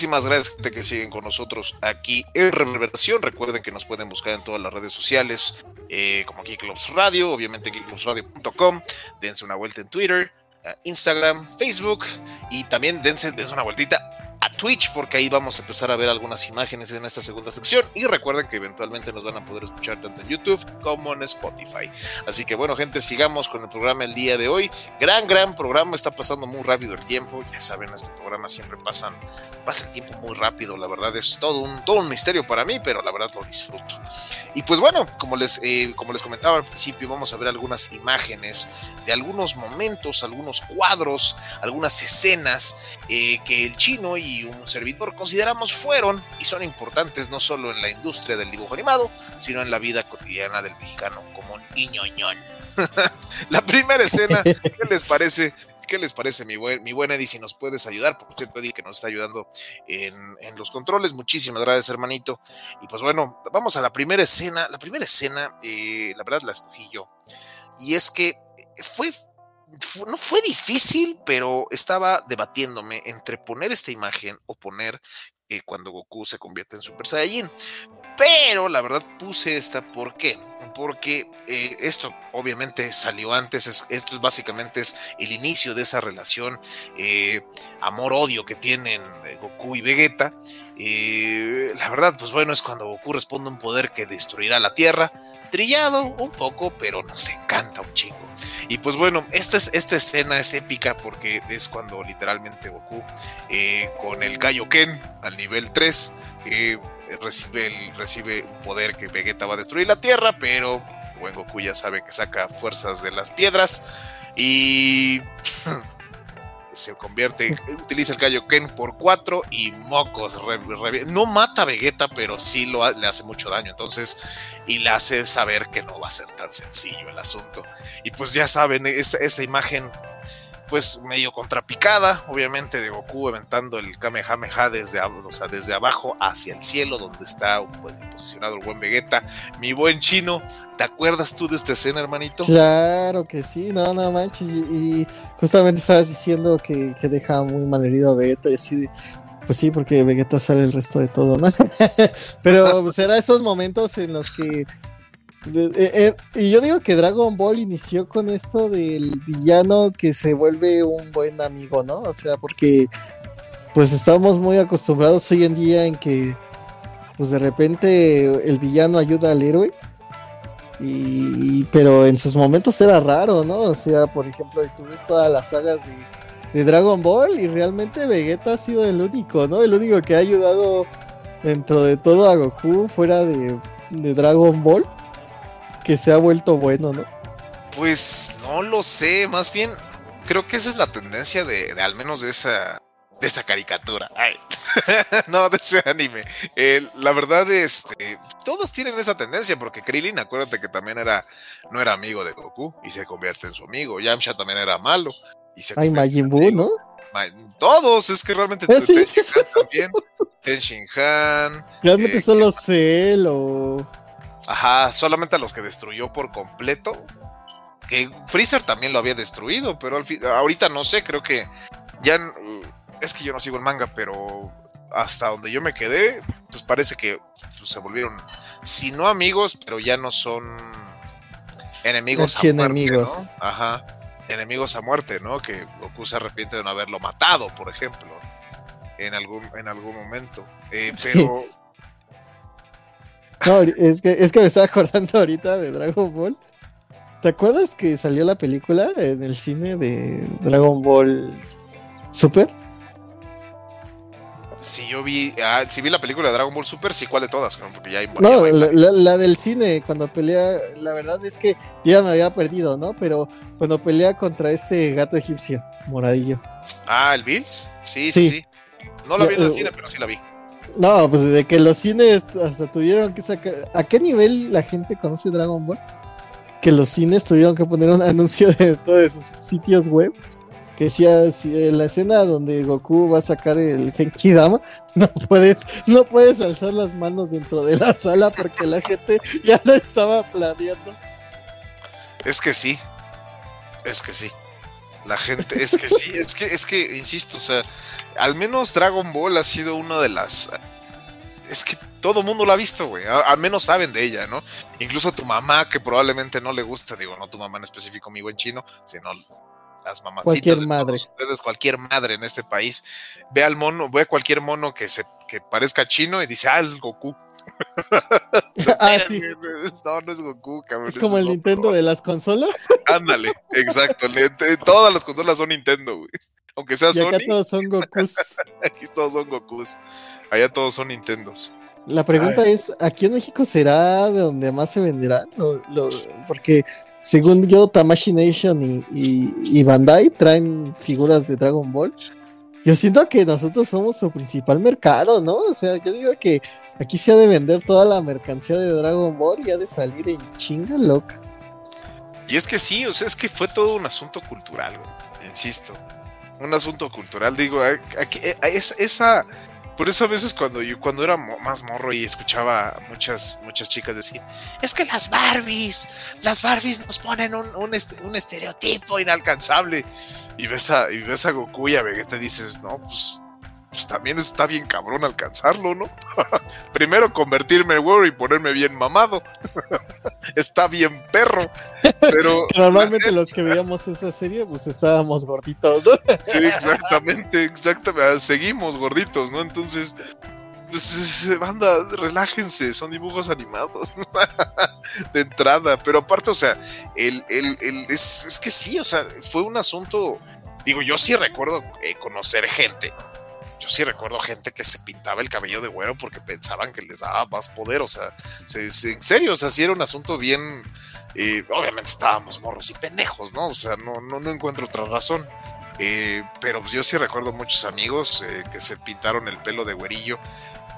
Muchísimas gracias, gente que siguen con nosotros aquí en Reverberación. Recuerden que nos pueden buscar en todas las redes sociales, eh, como aquí Clubs Radio, obviamente geekclubsradio.com. Dense una vuelta en Twitter, eh, Instagram, Facebook y también dense, dense una vueltita a Twitch porque ahí vamos a empezar a ver algunas imágenes en esta segunda sección y recuerden que eventualmente nos van a poder escuchar tanto en YouTube como en Spotify. Así que bueno gente, sigamos con el programa el día de hoy. Gran, gran programa, está pasando muy rápido el tiempo, ya saben, este programa siempre pasa el tiempo muy rápido, la verdad es todo un, todo un misterio para mí, pero la verdad lo disfruto. Y pues bueno, como les, eh, como les comentaba al principio, vamos a ver algunas imágenes de algunos momentos, algunos cuadros, algunas escenas eh, que el chino y un servidor consideramos fueron y son importantes no solo en la industria del dibujo animado, sino en la vida cotidiana del mexicano como un ñoñón. la primera escena, ¿qué les parece? ¿Qué les parece, mi buen, mi buen Eddie? Si nos puedes ayudar, por cierto, Eddie, que nos está ayudando en, en, los controles. Muchísimas gracias, hermanito. Y pues bueno, vamos a la primera escena. La primera escena, eh, la verdad, la escogí yo. Y es que fue no fue difícil, pero estaba debatiéndome entre poner esta imagen o poner eh, cuando Goku se convierte en Super Saiyajin. Pero la verdad puse esta, ¿por qué? Porque eh, esto obviamente salió antes, es, esto es básicamente es el inicio de esa relación eh, amor-odio que tienen Goku y Vegeta. la verdad, pues bueno, es cuando Goku responde un poder que destruirá la Tierra trillado un poco, pero nos encanta un chingo. Y pues bueno, esta, es, esta escena es épica porque es cuando literalmente Goku eh, con el Kaioken al nivel 3 eh, recibe, el, recibe un poder que Vegeta va a destruir la Tierra, pero buen Goku ya sabe que saca fuerzas de las piedras y se convierte, utiliza el Kaioken por 4 y mocos. Re, no mata a Vegeta, pero sí lo, le hace mucho daño. Entonces, y le hace saber que no va a ser tan sencillo el asunto. Y pues ya saben, esa, esa imagen, pues medio contrapicada, obviamente, de Goku aventando el Kamehameha desde, o sea, desde abajo hacia el cielo, donde está pues, posicionado el buen Vegeta. Mi buen chino, ¿te acuerdas tú de esta escena, hermanito? Claro que sí, no, no manches. Y, justamente estabas diciendo que, que, deja muy mal herido a Vegeta y así. Pues sí, porque Vegeta sale el resto de todo, ¿no? Pero será pues, esos momentos en los que eh, eh, y yo digo que Dragon Ball inició con esto del villano que se vuelve un buen amigo, ¿no? O sea, porque pues estamos muy acostumbrados hoy en día en que pues de repente el villano ayuda al héroe. Y, pero en sus momentos era raro, ¿no? O sea, por ejemplo, tú ves todas las sagas de, Dragon Ball y realmente Vegeta ha sido el único, ¿no? El único que ha ayudado dentro de todo a Goku fuera de Dragon Ball que se ha vuelto bueno, ¿no? Pues no lo sé, más bien creo que esa es la tendencia de, de al menos de esa de esa caricatura. Ay. no, de ese anime. Eh, la verdad, este, todos tienen esa tendencia, porque Krillin, acuérdate que también era, no era amigo de Goku y se convierte en su amigo. Yamcha también era malo. Y se Ay, Majin Buu, ¿no? Ma- Todos, es que realmente Ah, sí, Ten sí, Shin Han también. Ten Shin Han. Realmente eh, solo Cell o. Ajá, solamente a los que destruyó por completo. Que Freezer también lo había destruido, pero al fin- ahorita no sé, creo que ya. n- Es que yo no sigo el manga, pero hasta donde yo me quedé, pues parece que pues, se volvieron, si no amigos, pero ya no son enemigos a muerte, Archienemigos. ¿no? Ajá, enemigos a muerte, ¿no? Que Goku se arrepiente de no haberlo matado, por ejemplo, en algún, en algún momento. Eh, pero. No, es que, es que me estaba acordando ahorita de Dragon Ball. ¿Te acuerdas que salió la película en el cine de Dragon Ball Super? Si yo vi, ah, si vi la película de Dragon Ball Super, sí, ¿cuál de todas? No, Porque ya hay No, ya la, varias. la- la del cine, cuando pelea, la verdad es que ya me había perdido, ¿no? Pero cuando pelea contra este gato egipcio, moradillo. Ah, el Bills. Sí, Sí. sí, sí. No la vi en el cine, pero sí la vi. No, pues de que los cines hasta tuvieron que sacar. ¿A qué nivel la gente conoce Dragon Ball? Que los cines tuvieron que poner un anuncio de todos sus sitios web. Que decía, si la escena donde Goku va a sacar el Genki Dama, no puedes, no puedes alzar las manos dentro de la sala porque la gente ya lo estaba planeando. Es que sí. Es que sí. La gente, es que sí, es que, es que, insisto, o sea, al menos Dragon Ball ha sido una de las. Es que todo mundo la ha visto, güey. Al menos saben de ella, ¿no? Incluso tu mamá, que probablemente no le gusta, digo, no tu mamá en específico, mi buen chino, sino las mamacitas. Cualquier madre. Ustedes, cualquier madre en este país, ve al mono, ve a cualquier mono que se que parezca chino y dice, ah, Goku. ah, sí. No, no es Goku, cabrón. Es como el otro. Nintendo de las consolas. Ándale, exacto. todas las consolas son Nintendo, güey. Aunque sea Y acá Sony, todos son Gokus. aquí todos son Gokus. Allá todos son Nintendos. La pregunta es, ¿aquí en México será de donde más se venderá? Lo- lo- porque según yo, Tamashi Nation y, y- y Bandai traen figuras de Dragon Ball. Yo siento que nosotros somos su principal mercado, ¿no? O sea, yo digo que aquí se ha de vender toda la mercancía de Dragon Ball y ha de salir en chinga loca. Y es que sí, o sea, es que fue todo un asunto cultural. Insisto. Un asunto cultural. Digo, eh, a- esa, Por eso a veces cuando yo cuando era más morro y escuchaba muchas, muchas chicas decir, es que las Barbies, las Barbies nos ponen un, un estereotipo inalcanzable. Y ves, a, y ves a Goku y a Vegeta y dices, no, pues, pues también está bien cabrón alcanzarlo, ¿no? Primero convertirme en güero y ponerme bien mamado. está bien perro. Pero Normalmente los que veíamos esa serie, pues estábamos gorditos, ¿no? Sí, exactamente, exactamente. Seguimos gorditos, ¿no? Entonces, pues, es- banda, relájense, son dibujos animados de entrada. Pero aparte, o sea, el, el, el- es, es que sí, o sea, fue un asunto. Digo, yo sí recuerdo eh, conocer gente. Yo sí recuerdo gente que se pintaba el cabello de güero porque pensaban que les daba más poder. O sea, se- se- en serio, o sea, sí era un asunto bien. eh, obviamente estábamos morros y pendejos, ¿no? O sea, no, no, no encuentro otra razón. Eh, pero yo sí recuerdo muchos amigos eh, que se pintaron el pelo de güerillo.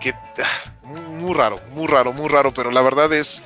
Que ah, muy raro, muy raro, muy raro. Pero la verdad es.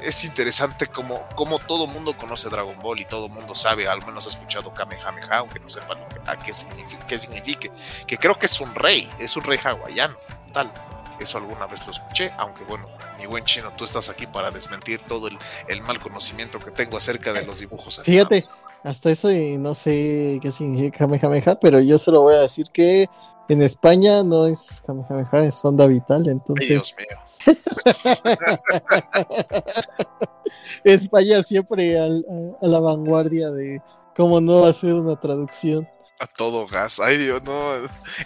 Es interesante como, como todo mundo conoce Dragon Ball y todo mundo sabe, al menos ha escuchado Kamehameha, aunque no sepa lo que, a qué, significa, qué signifique. Que creo que es un rey, es un rey hawaiano, tal. Eso alguna vez lo escuché, aunque bueno, mi buen chino, tú estás aquí para desmentir todo el, el mal conocimiento que tengo acerca de los dibujos Fíjate, animados. hasta eso y no sé qué significa Kamehameha, pero yo solo voy a decir que en España no es Kamehameha, es onda vital, entonces Dios mío. España siempre al- a, a la vanguardia de cómo no hacer una traducción. A todo gas. Ay, Dios, no.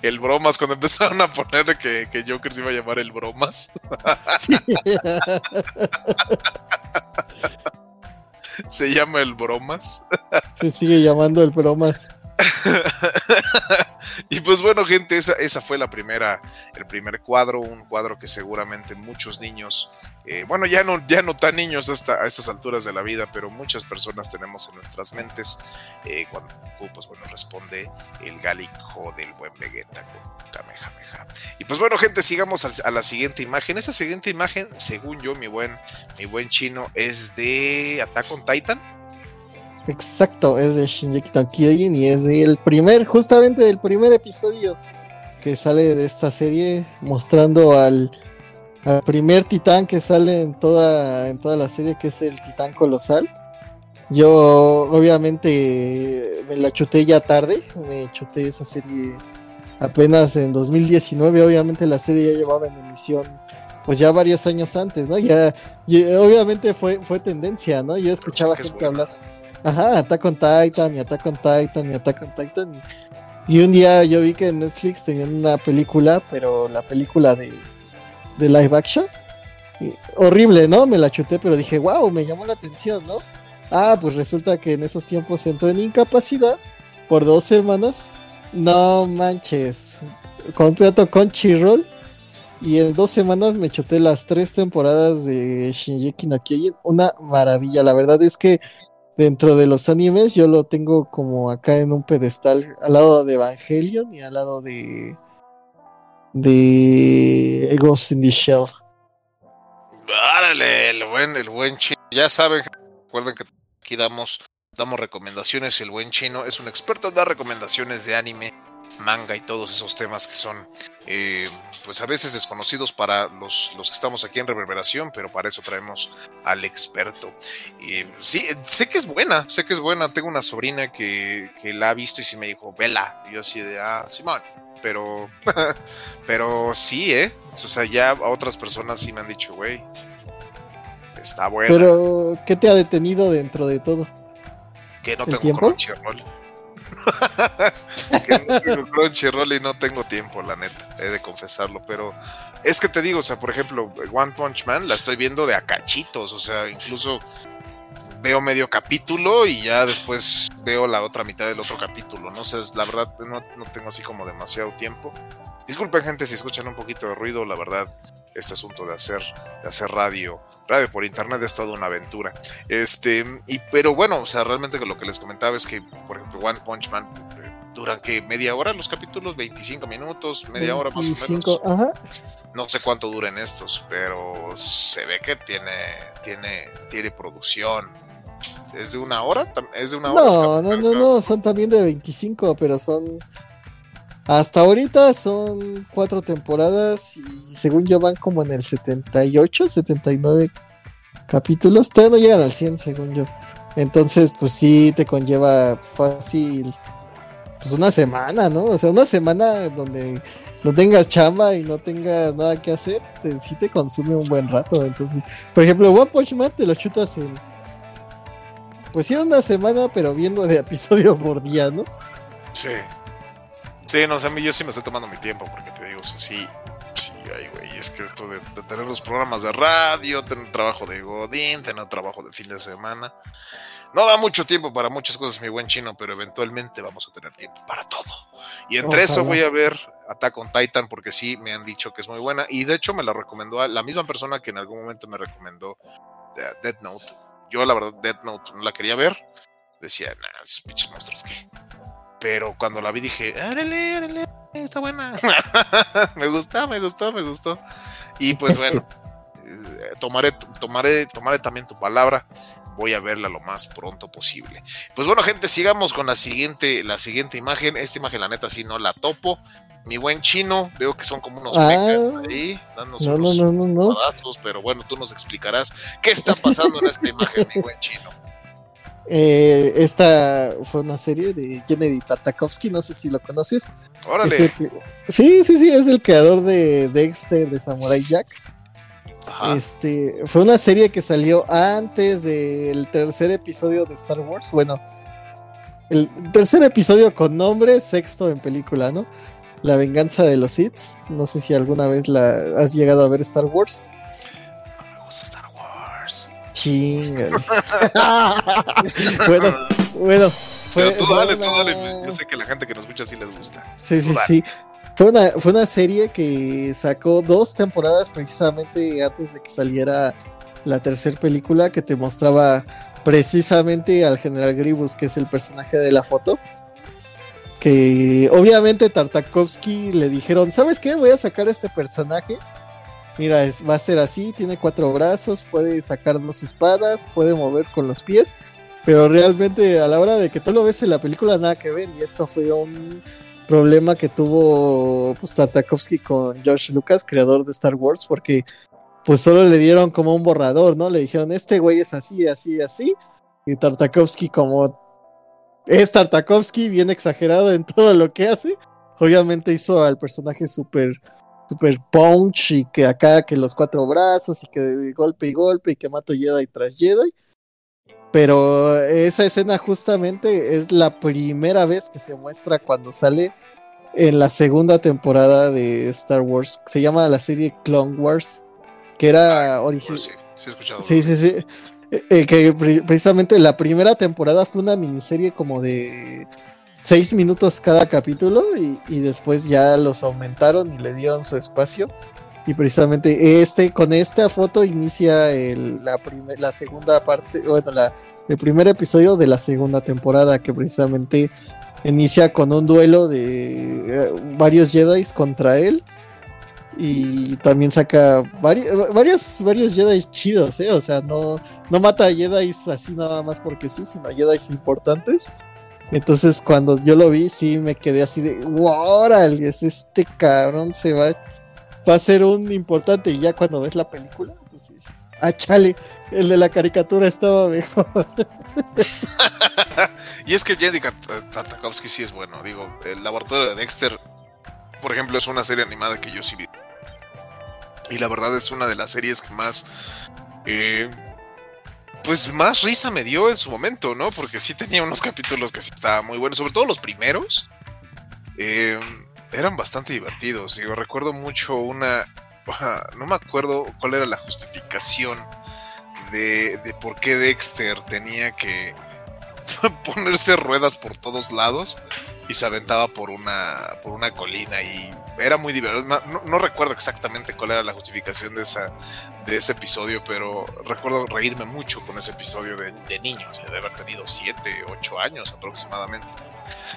El bromas, cuando empezaron a poner que, que Joker se iba a llamar el bromas, se llama el bromas. Se sigue llamando el bromas. y pues bueno, gente, esa, esa fue la primera, el primer cuadro, un cuadro que seguramente muchos niños, eh, bueno, ya no, ya no tan niños hasta a estas alturas de la vida, pero muchas personas tenemos en nuestras mentes eh, cuando pues bueno, responde el gálico del buen Vegeta con Kamehameha. Y pues bueno, gente, sigamos a la siguiente imagen. Esa siguiente imagen, según yo, mi buen, mi buen chino, es de Attack on Titan. Exacto, es de Shinji no Kyojin y es del primer, justamente del primer episodio que sale de esta serie, mostrando al, al primer titán que sale en toda, en toda la serie, que es el titán colosal. Yo obviamente me la chuté ya tarde, me chuté esa serie apenas en 2019, obviamente la serie ya llevaba en emisión pues ya varios años antes, ¿no? Ya, obviamente fue, fue tendencia, ¿no? Yo escuchaba gente hablar Ajá, Attack on Titan y Attack on Titan y Attack on Titan. Y, un día yo vi que en Netflix tenían una película, pero la película de, de live action. horrible, ¿no? Me la chuté, pero dije, wow, me llamó la atención, ¿no? Ah, pues resulta que en esos tiempos entró en incapacidad por dos semanas. No manches. Contrato con Chirrol. Y en dos semanas me chuté las tres temporadas de Shinji no. Una maravilla. La verdad es que dentro de los animes yo lo tengo como acá en un pedestal al lado de Evangelion y al lado de de Ghost in the Shell. Árale, el buen, el buen chino. Ya saben, recuerden que aquí damos, damos recomendaciones. El buen chino es un experto en dar recomendaciones de anime, manga y todos esos temas que son eh, pues a veces desconocidos para los, los que estamos aquí en Reverberación, pero para eso traemos al experto. Y sí, sé que es buena, sé que es buena. Tengo una sobrina que, que la ha visto y sí me dijo, vela. Y yo así de, ah, Simón. Pero, pero sí, ¿eh? O sea, ya a otras personas sí me han dicho, güey, está buena. Pero, ¿qué te ha detenido dentro de todo? Que no tengo Crunchyroll. que no tengo Crunchyroll no tengo tiempo, la neta, he de confesarlo, pero es que te digo, o sea, por ejemplo, One Punch Man la estoy viendo de a cachitos, o sea, incluso veo medio capítulo y ya después veo la otra mitad del otro capítulo, no sé, la verdad no, no tengo así como demasiado tiempo. Disculpen gente si escuchan un poquito de ruido, la verdad, este asunto de hacer, de hacer radio radio por internet es toda una aventura. Este, y pero bueno, o sea, realmente lo que les comentaba es que, por ejemplo, One Punch Man duran que media hora los capítulos, 25 minutos, media hora más o menos. Ajá. No sé cuánto duran estos, pero se ve que tiene, tiene, tiene producción. ¿Es de una hora? ¿Es de una hora? No, no, no, no, son también de 25, pero son hasta ahorita son cuatro temporadas y según yo van como en el 78, 79 capítulos. Todavía no llegan al 100 según yo. Entonces, pues sí, te conlleva fácil pues una semana, ¿no? O sea, una semana donde no tengas chamba y no tengas nada que hacer, te, sí te consume un buen rato. Entonces, por ejemplo, One Punch Man te lo chutas en... Pues sí, una semana, pero viendo de episodio por día, ¿no? Sí. Sí, no, o sea, a mí yo sí me estoy tomando mi tiempo, porque te digo, sí, sí, ay, güey, es que esto de, tener los programas de radio, tener trabajo de Godín, tener trabajo de fin de semana, no da mucho tiempo para muchas cosas, mi buen chino, pero eventualmente vamos a tener tiempo para todo. Y entre eso voy a ver Attack on Titan, porque sí, me han dicho que es muy buena, y de hecho me la recomendó a la misma persona que en algún momento me recomendó Death Note. Yo, la verdad, Death Note no la quería ver. Decía, nah, esos pinches monstruos que pero cuando la vi dije, árale, árale, está buena. me gustó, me gustó, me gustó. Y pues bueno, eh, tomaré, tomaré, tomaré también tu palabra. Voy a verla lo más pronto posible. Pues bueno, gente, sigamos con la siguiente, la siguiente imagen. Esta imagen, la neta, sí no la topo. Mi buen chino, veo que son como unos ah, ahí, dándonos no, unos no, no, pero bueno, tú nos explicarás qué está pasando en esta imagen, mi buen chino. Eh, esta fue una serie de Kennedy Tartakovsky, no sé si lo conoces. Órale. sí, sí, sí, es el creador de Dexter, de Samurai Jack. Este, fue una serie que salió antes del tercer episodio de Star Wars. Bueno, el tercer episodio con nombre, sexto en película, ¿no? La venganza de los Sith. No sé si alguna vez la has llegado a ver Star Wars. me gusta Star Wars. Chinga. bueno, bueno, Pero tú dale, tú dale. Yo sé que la gente que nos escucha sí les gusta. Sí, sí, sí. Fue una, fue una serie que sacó dos temporadas precisamente antes de que saliera la tercera película que te mostraba precisamente al general Gribus, que es el personaje de la foto. Que obviamente Tartakovsky le dijeron, ¿sabes qué? Voy a sacar este personaje. Mira, va a ser así, tiene cuatro brazos, puede sacar dos espadas, puede mover con los pies. Pero realmente a la hora de que tú lo ves en la película nada que ver. Y esto fue un problema que tuvo pues, Tartakovsky con George Lucas, creador de Star Wars, porque pues solo le dieron como un borrador, ¿no? Le dijeron, este güey es así, así, así. Y Tartakovsky como es Tartakovsky, bien exagerado en todo lo que hace. Obviamente hizo al personaje súper super punch y que acá que los cuatro brazos y que golpe y golpe y que mato Jedi tras Jedi. Pero esa escena justamente es la primera vez que se muestra cuando sale en la segunda temporada de Star Wars. Se llama la serie Clone Wars que era original. Sí, sí. Sí, sí, sí. Eh, eh, que precisamente la primera temporada fue una miniserie como de seis minutos cada capítulo y, después ya los aumentaron y le dieron su espacio. Y precisamente este, con esta foto inicia el, la, la segunda parte, bueno, la, el primer episodio de la segunda temporada que precisamente inicia con un duelo de eh, varios Jedi contra él y también saca varios, varios, Jedi chidos, ¿eh? O sea, no, no mata a Jedi así nada más porque sí, sino a Jedi importantes. Entonces, cuando yo lo vi, sí me quedé así de, ¡Órale! Este cabrón se va, va a ser un importante. Y ya cuando ves la película, pues dices, ¡ah, chale! El de la caricatura estaba mejor. y es que Jenny Tartakovsky sí es bueno. Digo, el laboratorio de Dexter por ejemplo, es una serie animada que yo sí vi. Y la verdad es una de las series que más... Eh, pues más risa me dio en su momento, ¿no? Porque sí tenía unos capítulos que sí estaban muy buenos, sobre todo los primeros. Eh, eran bastante divertidos. Yo recuerdo mucho una... No me acuerdo cuál era la justificación de, de por qué Dexter tenía que ponerse ruedas por todos lados y se aventaba por una, por una colina y era muy divertido. No, recuerdo exactamente cuál era la justificación de, esa, de ese episodio, pero recuerdo reírme mucho con ese episodio de, de niño, de haber tenido 7, 8 años aproximadamente.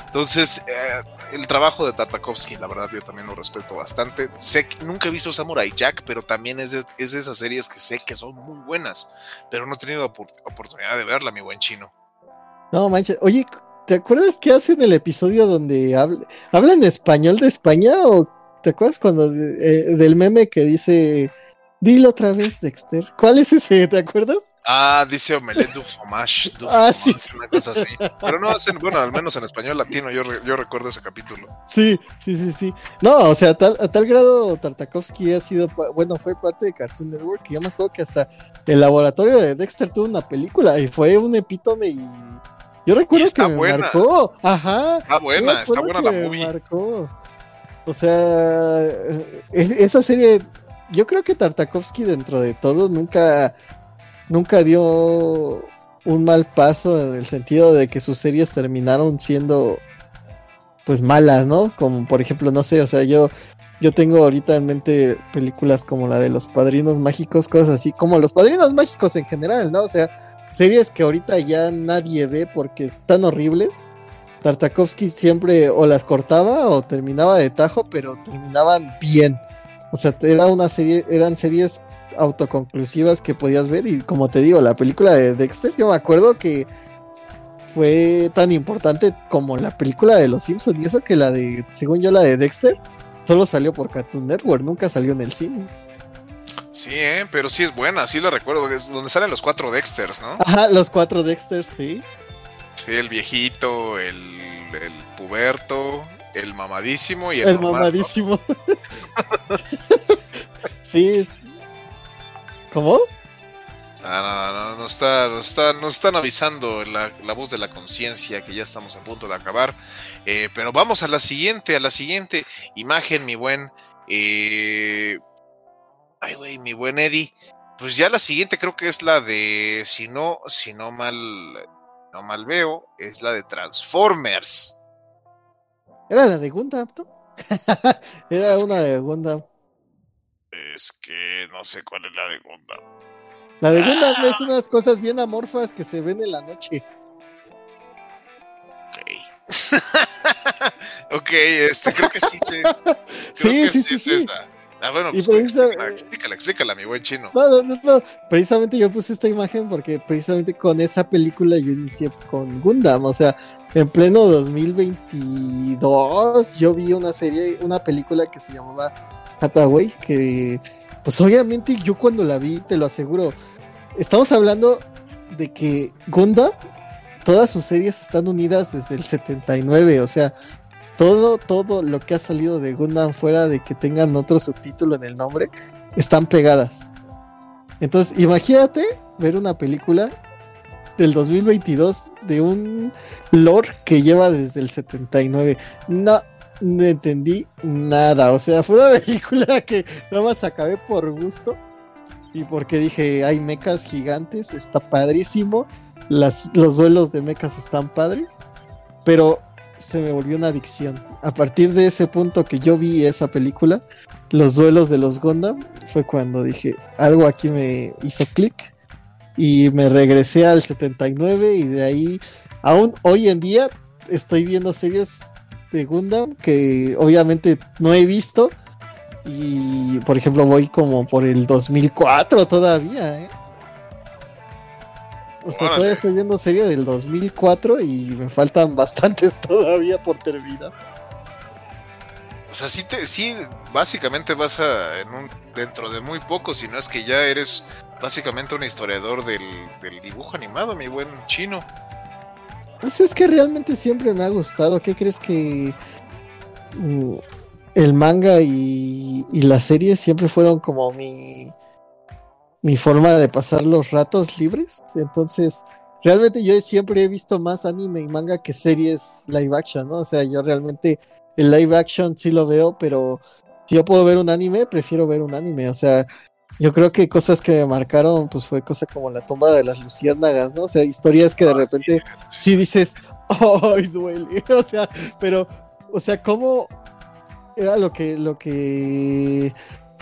Entonces, eh, el trabajo de Tartakovsky, la verdad, yo también lo respeto bastante. Sé que nunca he visto Samurai Jack, pero también es de, es de esas series que sé que son muy buenas, pero no he tenido oportunidad de verla, mi buen chino. No manches, oye, ¿Te acuerdas qué hace en el episodio donde habla, habla en español de España? ¿O te acuerdas cuando eh, del meme que dice Dilo otra vez, Dexter. ¿Cuál es ese? ¿Te acuerdas? Ah, dice Omelette du fromage. ah, sí. Una cosa así. Pero no hacen, bueno, al menos en español latino, yo, yo recuerdo ese capítulo. Sí, sí, sí, sí. No, o sea, a tal, a tal grado Tartakovsky ha sido, bueno, fue parte de Cartoon Network. Y yo me acuerdo que hasta el laboratorio de Dexter tuvo una película y fue un epítome y yo recuerdo que me marcó. Ajá. Está buena, está buena la movie. Marcó. O sea, esa serie, yo creo que Tartakovsky dentro de todo nunca, nunca dio un mal paso en el sentido de que sus series terminaron siendo pues malas, ¿no? Como por ejemplo, no sé, o sea, yo yo tengo ahorita en mente películas como la de los Padrinos Mágicos, cosas así, como los Padrinos Mágicos en general, ¿no? O sea, series que ahorita ya nadie ve porque están horribles. Tartakovsky siempre o las cortaba o terminaba de tajo, pero terminaban bien. O sea, era una serie, eran series autoconclusivas que podías ver y como te digo, la película de Dexter, yo me acuerdo que fue tan importante como la película de Los Simpsons y eso que la de, según yo, la de Dexter, solo salió por Cartoon Network, nunca salió en el cine. Sí, ¿eh? pero sí es buena, sí la recuerdo. Es donde salen los cuatro Dexters, ¿no? Ajá, los cuatro Dexters, sí. Sí, el viejito, el, el puberto, el mamadísimo y el, el mamadísimo. sí, ¿Cómo? Ah, no, no, no, está, nos, está, nos están avisando la, la voz de la conciencia que ya estamos a punto de acabar. Eh, pero vamos a la siguiente, a la siguiente imagen, mi buen. Eh, Ay, güey, mi buen Eddie. Pues ya la siguiente creo que es la de, si no, si no mal, no mal veo, es la de Transformers. Era la de Gundam, ¿no? Era una de Gundam. Es que no sé cuál es la de Gundam. La de Gundam es unas cosas bien amorfas que se ven en la noche. Ok. ok, este, creo que sí. creo Sí, que sí, sí, es sí. esa. Ah, bueno, pues explícala, explícala, explícala, mi buen chino. No, no, no, no. Precisamente yo puse esta imagen porque precisamente con esa película yo inicié con Gundam. O sea, en pleno 2022 yo vi una serie, una película que se llamaba Hathaway, que pues obviamente yo cuando la vi, te lo aseguro, estamos hablando de que Gundam, todas sus series están unidas desde el 79, o sea, todo, todo lo que ha salido de Gundam fuera de que tengan otro subtítulo en el nombre, están pegadas. Entonces, imagínate ver una película del 2022 de un lore que lleva desde el 79. No, no entendí nada. O sea, fue una película que nada más acabé por gusto y porque dije, hay mechas gigantes, está padrísimo. Las, los duelos de mechas están padres, pero se me volvió una adicción. A partir de ese punto que yo vi esa película, los duelos de los Gundam, fue cuando dije, algo aquí me hizo clic y me regresé al 79 y de ahí, aún hoy en día, estoy viendo series de Gundam que obviamente no he visto y, por ejemplo, voy como por el 2004 todavía, ¿eh? O sea, Órale. todavía estoy viendo serie del 2004 y me faltan bastantes todavía por terminar. O sea, sí, te, sí básicamente vas a, en un, dentro de muy poco, si no es que ya eres básicamente un historiador del, del dibujo animado, mi buen chino. Pues es que realmente siempre me ha gustado. ¿Qué crees que mm, el manga y, y la serie siempre fueron como mi, mi forma de pasar los ratos libres? Entonces, realmente yo siempre he visto más anime y manga que series live action, ¿no? O sea, yo realmente el live action sí lo veo, pero si yo puedo ver un anime, prefiero ver un anime. O sea, yo creo que cosas que me marcaron, pues fue cosa como la tumba de las luciérnagas, ¿no? O sea, historias que de repente sí dices, ¡ay, duele! O sea, pero, o sea, ¿cómo era lo que, lo que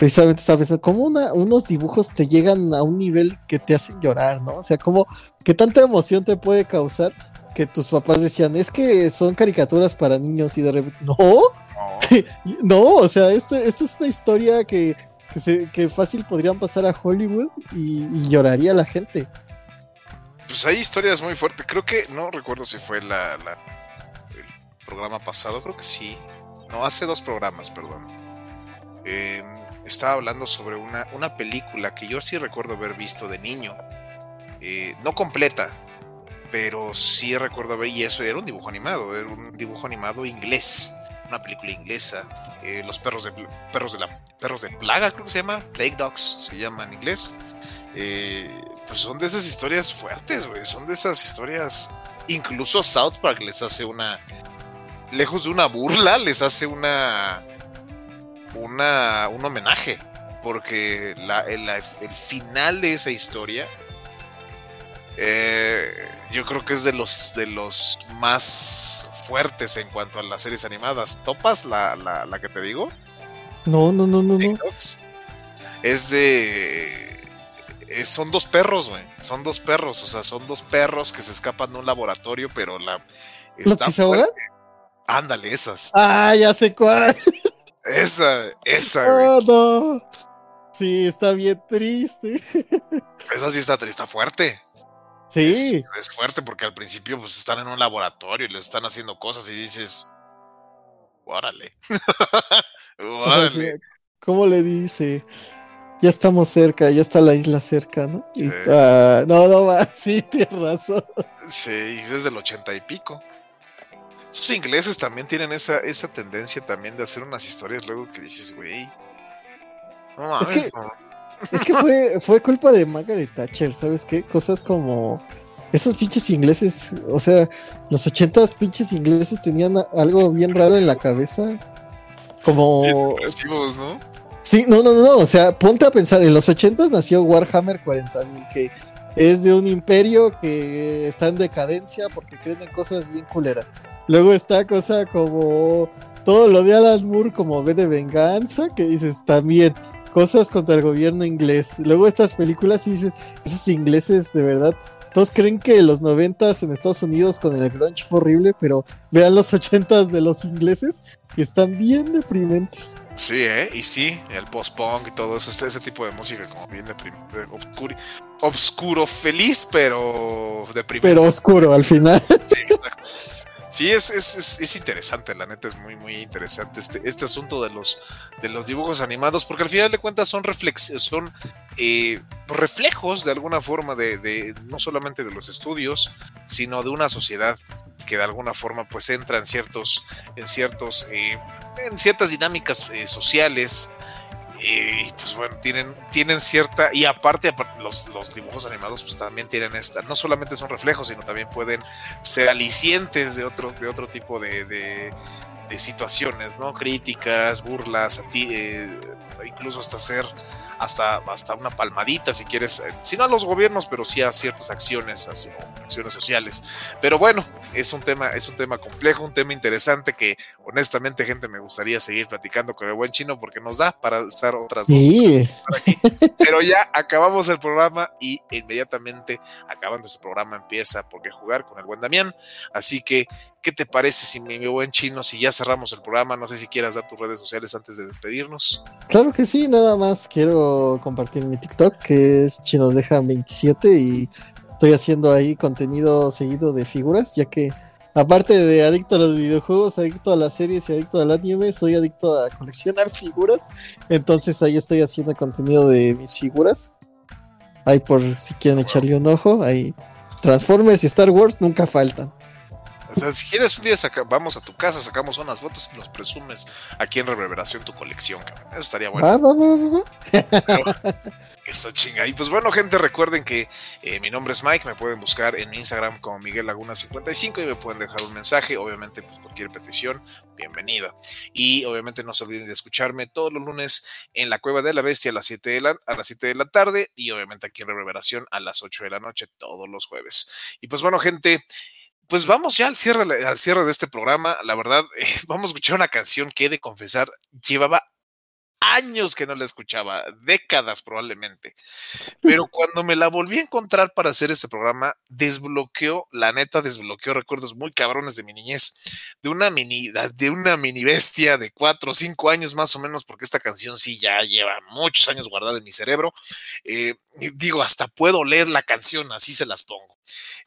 precisamente estaba pensando? ¿Cómo una- unos dibujos te llegan a un nivel que te hacen llorar, ¿no? O sea, ¿cómo, qué tanta emoción te puede causar que tus papás decían, es que son caricaturas para niños y de repente, no, No, no, o sea, esto, esto es una historia que, que, se- que fácil podrían pasar a Hollywood y, y lloraría la gente. pues hay historias muy fuertes. Creo que, no recuerdo si fue la, la- el programa pasado, creo que sí. No, hace dos programas, perdón. Eh, estaba hablando sobre una, una película que yo sí recuerdo haber visto de niño. Eh, no completa, pero sí recuerdo haber, y eso era un dibujo animado, era un dibujo animado inglés, una película inglesa. eh, los perros de perros de la perros de plaga, creo que se llama, Plague Dogs se llama en inglés. Eh, pues son de esas historias fuertes, güey. Son de esas historias. Incluso South Park les hace una. Lejos de una burla, les hace una. Una. un homenaje. Porque la- el, la- el final de esa historia. eh, yo creo que es de los de los más fuertes en cuanto a las series animadas. ¿Topas la, la, la que te digo? No, no, no, no, no. Es de. es- son dos perros, güey. Son dos perros. O sea, son dos perros que se escapan de un laboratorio, pero la. ¿Los que se ahogan? Ándale, esas. Ah, ya sé cuál. Esa, esa, güey. Oh, no. Sí, está bien triste. Esa sí está, está fuerte. Sí. Es, es fuerte porque al principio pues están en un laboratorio y les están haciendo cosas y dices. Órale. Órale. ¿Cómo le dice? Ya estamos cerca, ya está la isla cerca, ¿no? Y- ah, no, no, va, sí, tienes razón. Sí, desde el ochenta y pico. Esos ingleses también tienen esa, esa tendencia también de hacer unas historias luego que dices, güey. No mames, Es que- no. Es que fue, fue culpa de Margaret Thatcher, ¿sabes qué? Cosas como esos pinches ingleses, o sea, los ochentas pinches ingleses tenían algo bien raro en la cabeza. Como... ¿no? Sí, no, no, no, no, o sea, ponte a pensar, en los ochentas nació Warhammer 40.000, que es de un imperio que está en decadencia porque creen en cosas bien culeras. Luego está cosa como todo lo de Alan Moore como ve de venganza, que dices también cosas contra el gobierno inglés. Luego estas películas y dices, esos ingleses de verdad todos creen que los noventas en Estados Unidos con el grunge fue horrible, pero vean los ochentas de los ingleses que están bien deprimentes. Sí, ¿eh? Y sí, el post-punk y todo eso, ese tipo de música como bien deprimente, obscuro, obscuro, feliz, pero deprimente. Pero oscuro al final. Sí, exacto. Sí, es, es, es, interesante, la neta es muy, muy interesante este, este asunto de los, de los dibujos animados, porque al final de cuentas son, reflex, son eh, reflejos de alguna forma de, de, no solamente de los estudios, sino de una sociedad que de alguna forma pues entra en ciertos, en ciertos, eh, en ciertas dinámicas eh, sociales, y pues bueno, tienen, tienen cierta, y aparte, los, los, dibujos animados pues también tienen esta, no solamente son reflejos, sino también pueden ser alicientes de otro, de otro tipo de, de, de situaciones, ¿no? Críticas, burlas, eh, incluso hasta ser hasta, hasta una palmadita si quieres, si no a los gobiernos, pero sí a ciertas acciones, así, acciones sociales. Pero bueno, es un tema, es un tema complejo, un tema interesante que honestamente, gente, me gustaría seguir platicando con el buen chino porque nos da para estar otras sí. dos aquí. Pero ya acabamos el programa y inmediatamente acabando este programa empieza porque jugar con el buen Damián. Así que, ¿qué te parece si mi buen chino, si ya cerramos el programa? No sé si quieras dar tus redes sociales antes de despedirnos. Claro que sí, nada más quiero compartir mi TikTok que es chinos dejan 27 y estoy haciendo ahí contenido seguido de figuras, ya que aparte de adicto a los videojuegos, adicto a las series y adicto al anime, soy adicto a coleccionar figuras. Entonces ahí estoy haciendo contenido de mis figuras. Ahí por si quieren echarle un ojo, ahí Transformers y Star Wars nunca faltan. O sea, si quieres un día saca, vamos a tu casa, sacamos unas fotos y nos presumes aquí en Reverberación tu colección, cabrón. Eso estaría bueno. Pero, eso chinga. Y pues bueno, gente, recuerden que eh, mi nombre es Mike, me pueden buscar en Instagram como Miguel Laguna 55 y me pueden dejar un mensaje, obviamente pues cualquier petición, bienvenida. Y obviamente no se olviden de escucharme todos los lunes en la Cueva de la Bestia a las 7 de la, a las 7 de la tarde y obviamente aquí en Reverberación a las 8 de la noche todos los jueves. Y pues bueno, gente, pues vamos ya al cierre, al cierre de este programa. La verdad, eh, vamos a escuchar una canción que he de confesar llevaba años que no la escuchaba, décadas probablemente. Pero cuando me la volví a encontrar para hacer este programa, desbloqueó, la neta, desbloqueó recuerdos muy cabrones de mi niñez, de una mini, de una mini bestia de cuatro o cinco años más o menos, porque esta canción sí ya lleva muchos años guardada en mi cerebro. Eh, digo, hasta puedo leer la canción, así se las pongo.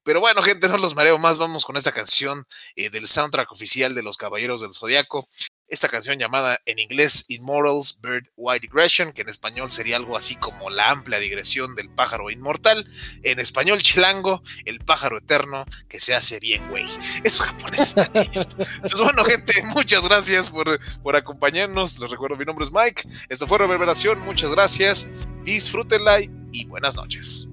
Pero bueno, gente, no los mareo más. Vamos con esta canción eh, del soundtrack oficial de Los Caballeros del Zodiaco. Esta canción llamada en inglés Immortals Bird Wide Digression, que en español sería algo así como la amplia digresión del pájaro inmortal. En español chilango, el pájaro eterno que se hace bien, güey. Esos japoneses están niños. Pues bueno, gente, muchas gracias por, por acompañarnos. Les recuerdo, mi nombre es Mike. Esto fue Reverberación. Muchas gracias. Disfrútenla y buenas noches.